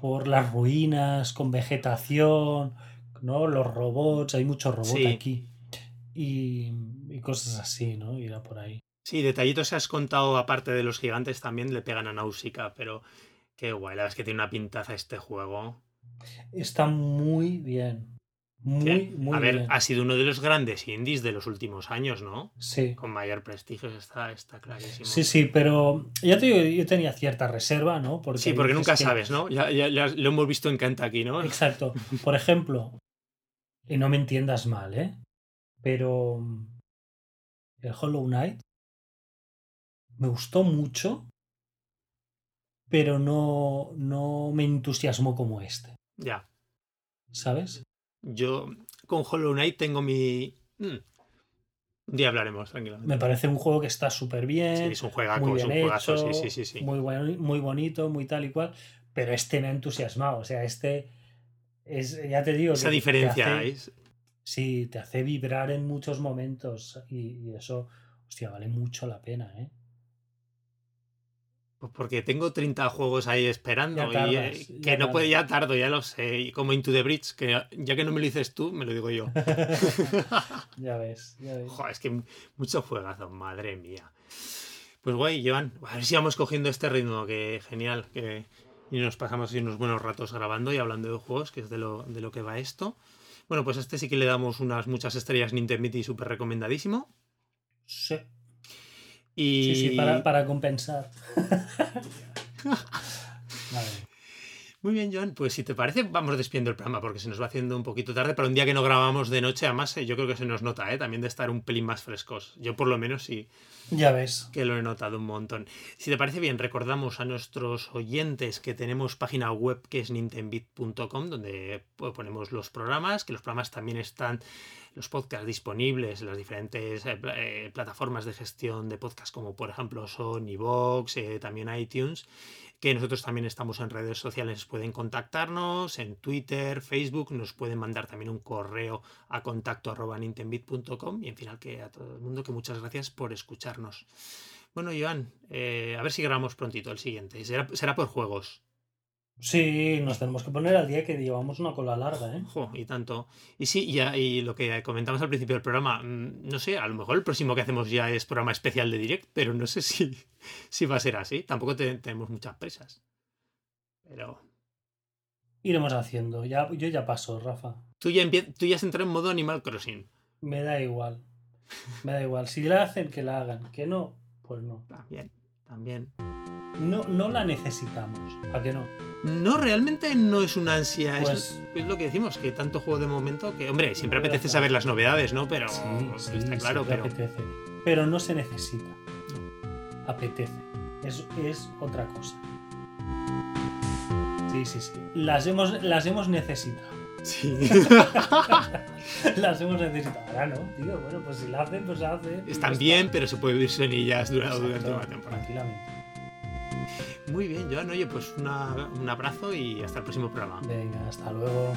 Speaker 2: por las ruinas con vegetación, ¿no? Los robots, hay muchos robots
Speaker 1: Sí.
Speaker 2: aquí. Y, y cosas así, ¿no? Irá por ahí.
Speaker 1: Sí, detallitos que has contado, aparte de los gigantes, también le pegan a Náusica, pero qué guay. La verdad es que tiene una pintaza este juego.
Speaker 2: Está muy bien. Muy, muy
Speaker 1: a ver,
Speaker 2: bien.
Speaker 1: ha sido uno de los grandes indies de los últimos años, ¿no?
Speaker 2: Sí.
Speaker 1: Con mayor prestigio está, está clarísimo.
Speaker 2: Sí, sí, pero ya te digo, yo tenía cierta reserva, ¿no? Porque
Speaker 1: Sí, porque nunca
Speaker 2: que-
Speaker 1: sabes, ¿no? Ya, ya- ya lo hemos visto en Kentucky, ¿no?
Speaker 2: Exacto. Por ejemplo, y no me entiendas mal, ¿eh? Pero el Hollow Knight me gustó mucho, pero no, no me entusiasmó como este,
Speaker 1: Ya.
Speaker 2: ¿sabes?
Speaker 1: Yo con Hollow Knight tengo mi. Mm. Un día hablaremos, tranquilamente.
Speaker 2: Me parece un juego que está súper
Speaker 1: Sí,
Speaker 2: bien,
Speaker 1: es un juegaco,
Speaker 2: muy
Speaker 1: es un
Speaker 2: bien
Speaker 1: juegazo,
Speaker 2: hecho,
Speaker 1: sí, sí, sí, sí.
Speaker 2: Muy, buen- muy bonito, muy tal y cual, pero este me ha entusiasmado, o sea, este es, ya te digo,
Speaker 1: Esa
Speaker 2: que te
Speaker 1: diferencia
Speaker 2: hace-
Speaker 1: es.
Speaker 2: Sí, te hace vibrar en muchos momentos y, y eso, hostia, vale mucho la pena, ¿eh?
Speaker 1: Pues porque tengo 30 juegos ahí esperando y eh, que no
Speaker 2: tardas.
Speaker 1: puede, ya tardo, ya lo sé. Y como Into the Bridge, que ya que no me lo dices tú, me lo digo yo.
Speaker 2: ya ves, ya ves.
Speaker 1: Joder, es que mucho juegazo, madre mía. Pues guay, Joan, a ver si vamos cogiendo este ritmo, que genial, que y nos pasamos unos buenos ratos grabando y hablando de juegos, que es de lo, de lo que va esto. Bueno, pues a este sí que le damos unas muchas estrellas Nintendo y súper recomendadísimo.
Speaker 2: Sí,
Speaker 1: Y
Speaker 2: sí, sí, para, para compensar. Vale.
Speaker 1: Muy bien, Joan, pues si te parece, vamos despidiendo el programa porque se nos va haciendo un poquito tarde, pero un día que no grabamos de noche, además eh, yo creo que se nos nota, ¿eh? También de estar un pelín más frescos. Yo por lo menos sí
Speaker 2: Ya ves.
Speaker 1: que lo he notado un montón. Si te parece bien, recordamos a nuestros oyentes que tenemos página web que es nintendbit.com, donde pues, ponemos los programas, que los programas también están los podcasts disponibles en las diferentes eh, eh, plataformas de gestión de podcast, como por ejemplo son iVoox, eh, también iTunes, que nosotros también estamos en redes sociales, pueden contactarnos en Twitter, Facebook, nos pueden mandar también un correo a contacto nintendbit.com y en final que a todo el mundo que muchas gracias por escucharnos. Bueno, Joan, eh, a ver si grabamos prontito el siguiente. Será, será por juegos.
Speaker 2: Sí, nos tenemos que poner al día que llevamos una cola larga, ¿eh?
Speaker 1: Jo, y tanto. Y sí, ya, y lo que comentamos al principio del programa, mm, no sé, a lo mejor el próximo que hacemos ya es programa especial de Direct, pero no sé si, si va a ser así. Tampoco te- tenemos muchas presas. Pero
Speaker 2: Iremos haciendo. Ya, yo ya paso, Rafa.
Speaker 1: tú ya, tú ya has entrado en modo Animal Crossing.
Speaker 2: Me da igual. Me da igual. Si la hacen, que la hagan. Que no, pues no.
Speaker 1: También, también.
Speaker 2: No, no la necesitamos. ¿A que no?
Speaker 1: No, realmente no es una ansia. es-
Speaker 2: Pues-
Speaker 1: es, lo que decimos, que tanto juego de momento que, hombre, siempre apetece saber las novedades, ¿no? Pero
Speaker 2: Sí, sí,
Speaker 1: está claro,
Speaker 2: que
Speaker 1: pero
Speaker 2: apetece. Pero no se necesita. Apetece. Es, es otra cosa. Sí, sí, sí. Las hemos, las hemos necesitado.
Speaker 1: sí.
Speaker 2: Las hemos necesitado. Ahora no, tío. Bueno, pues si la hacen, pues la hacen.
Speaker 1: Están
Speaker 2: está.
Speaker 1: bien, pero se puede vivir sin ellas durante, durante una temporada.
Speaker 2: Tranquilamente.
Speaker 1: Muy bien, Joan, oye, pues una- un abrazo y hasta el próximo programa.
Speaker 2: Venga, hasta luego.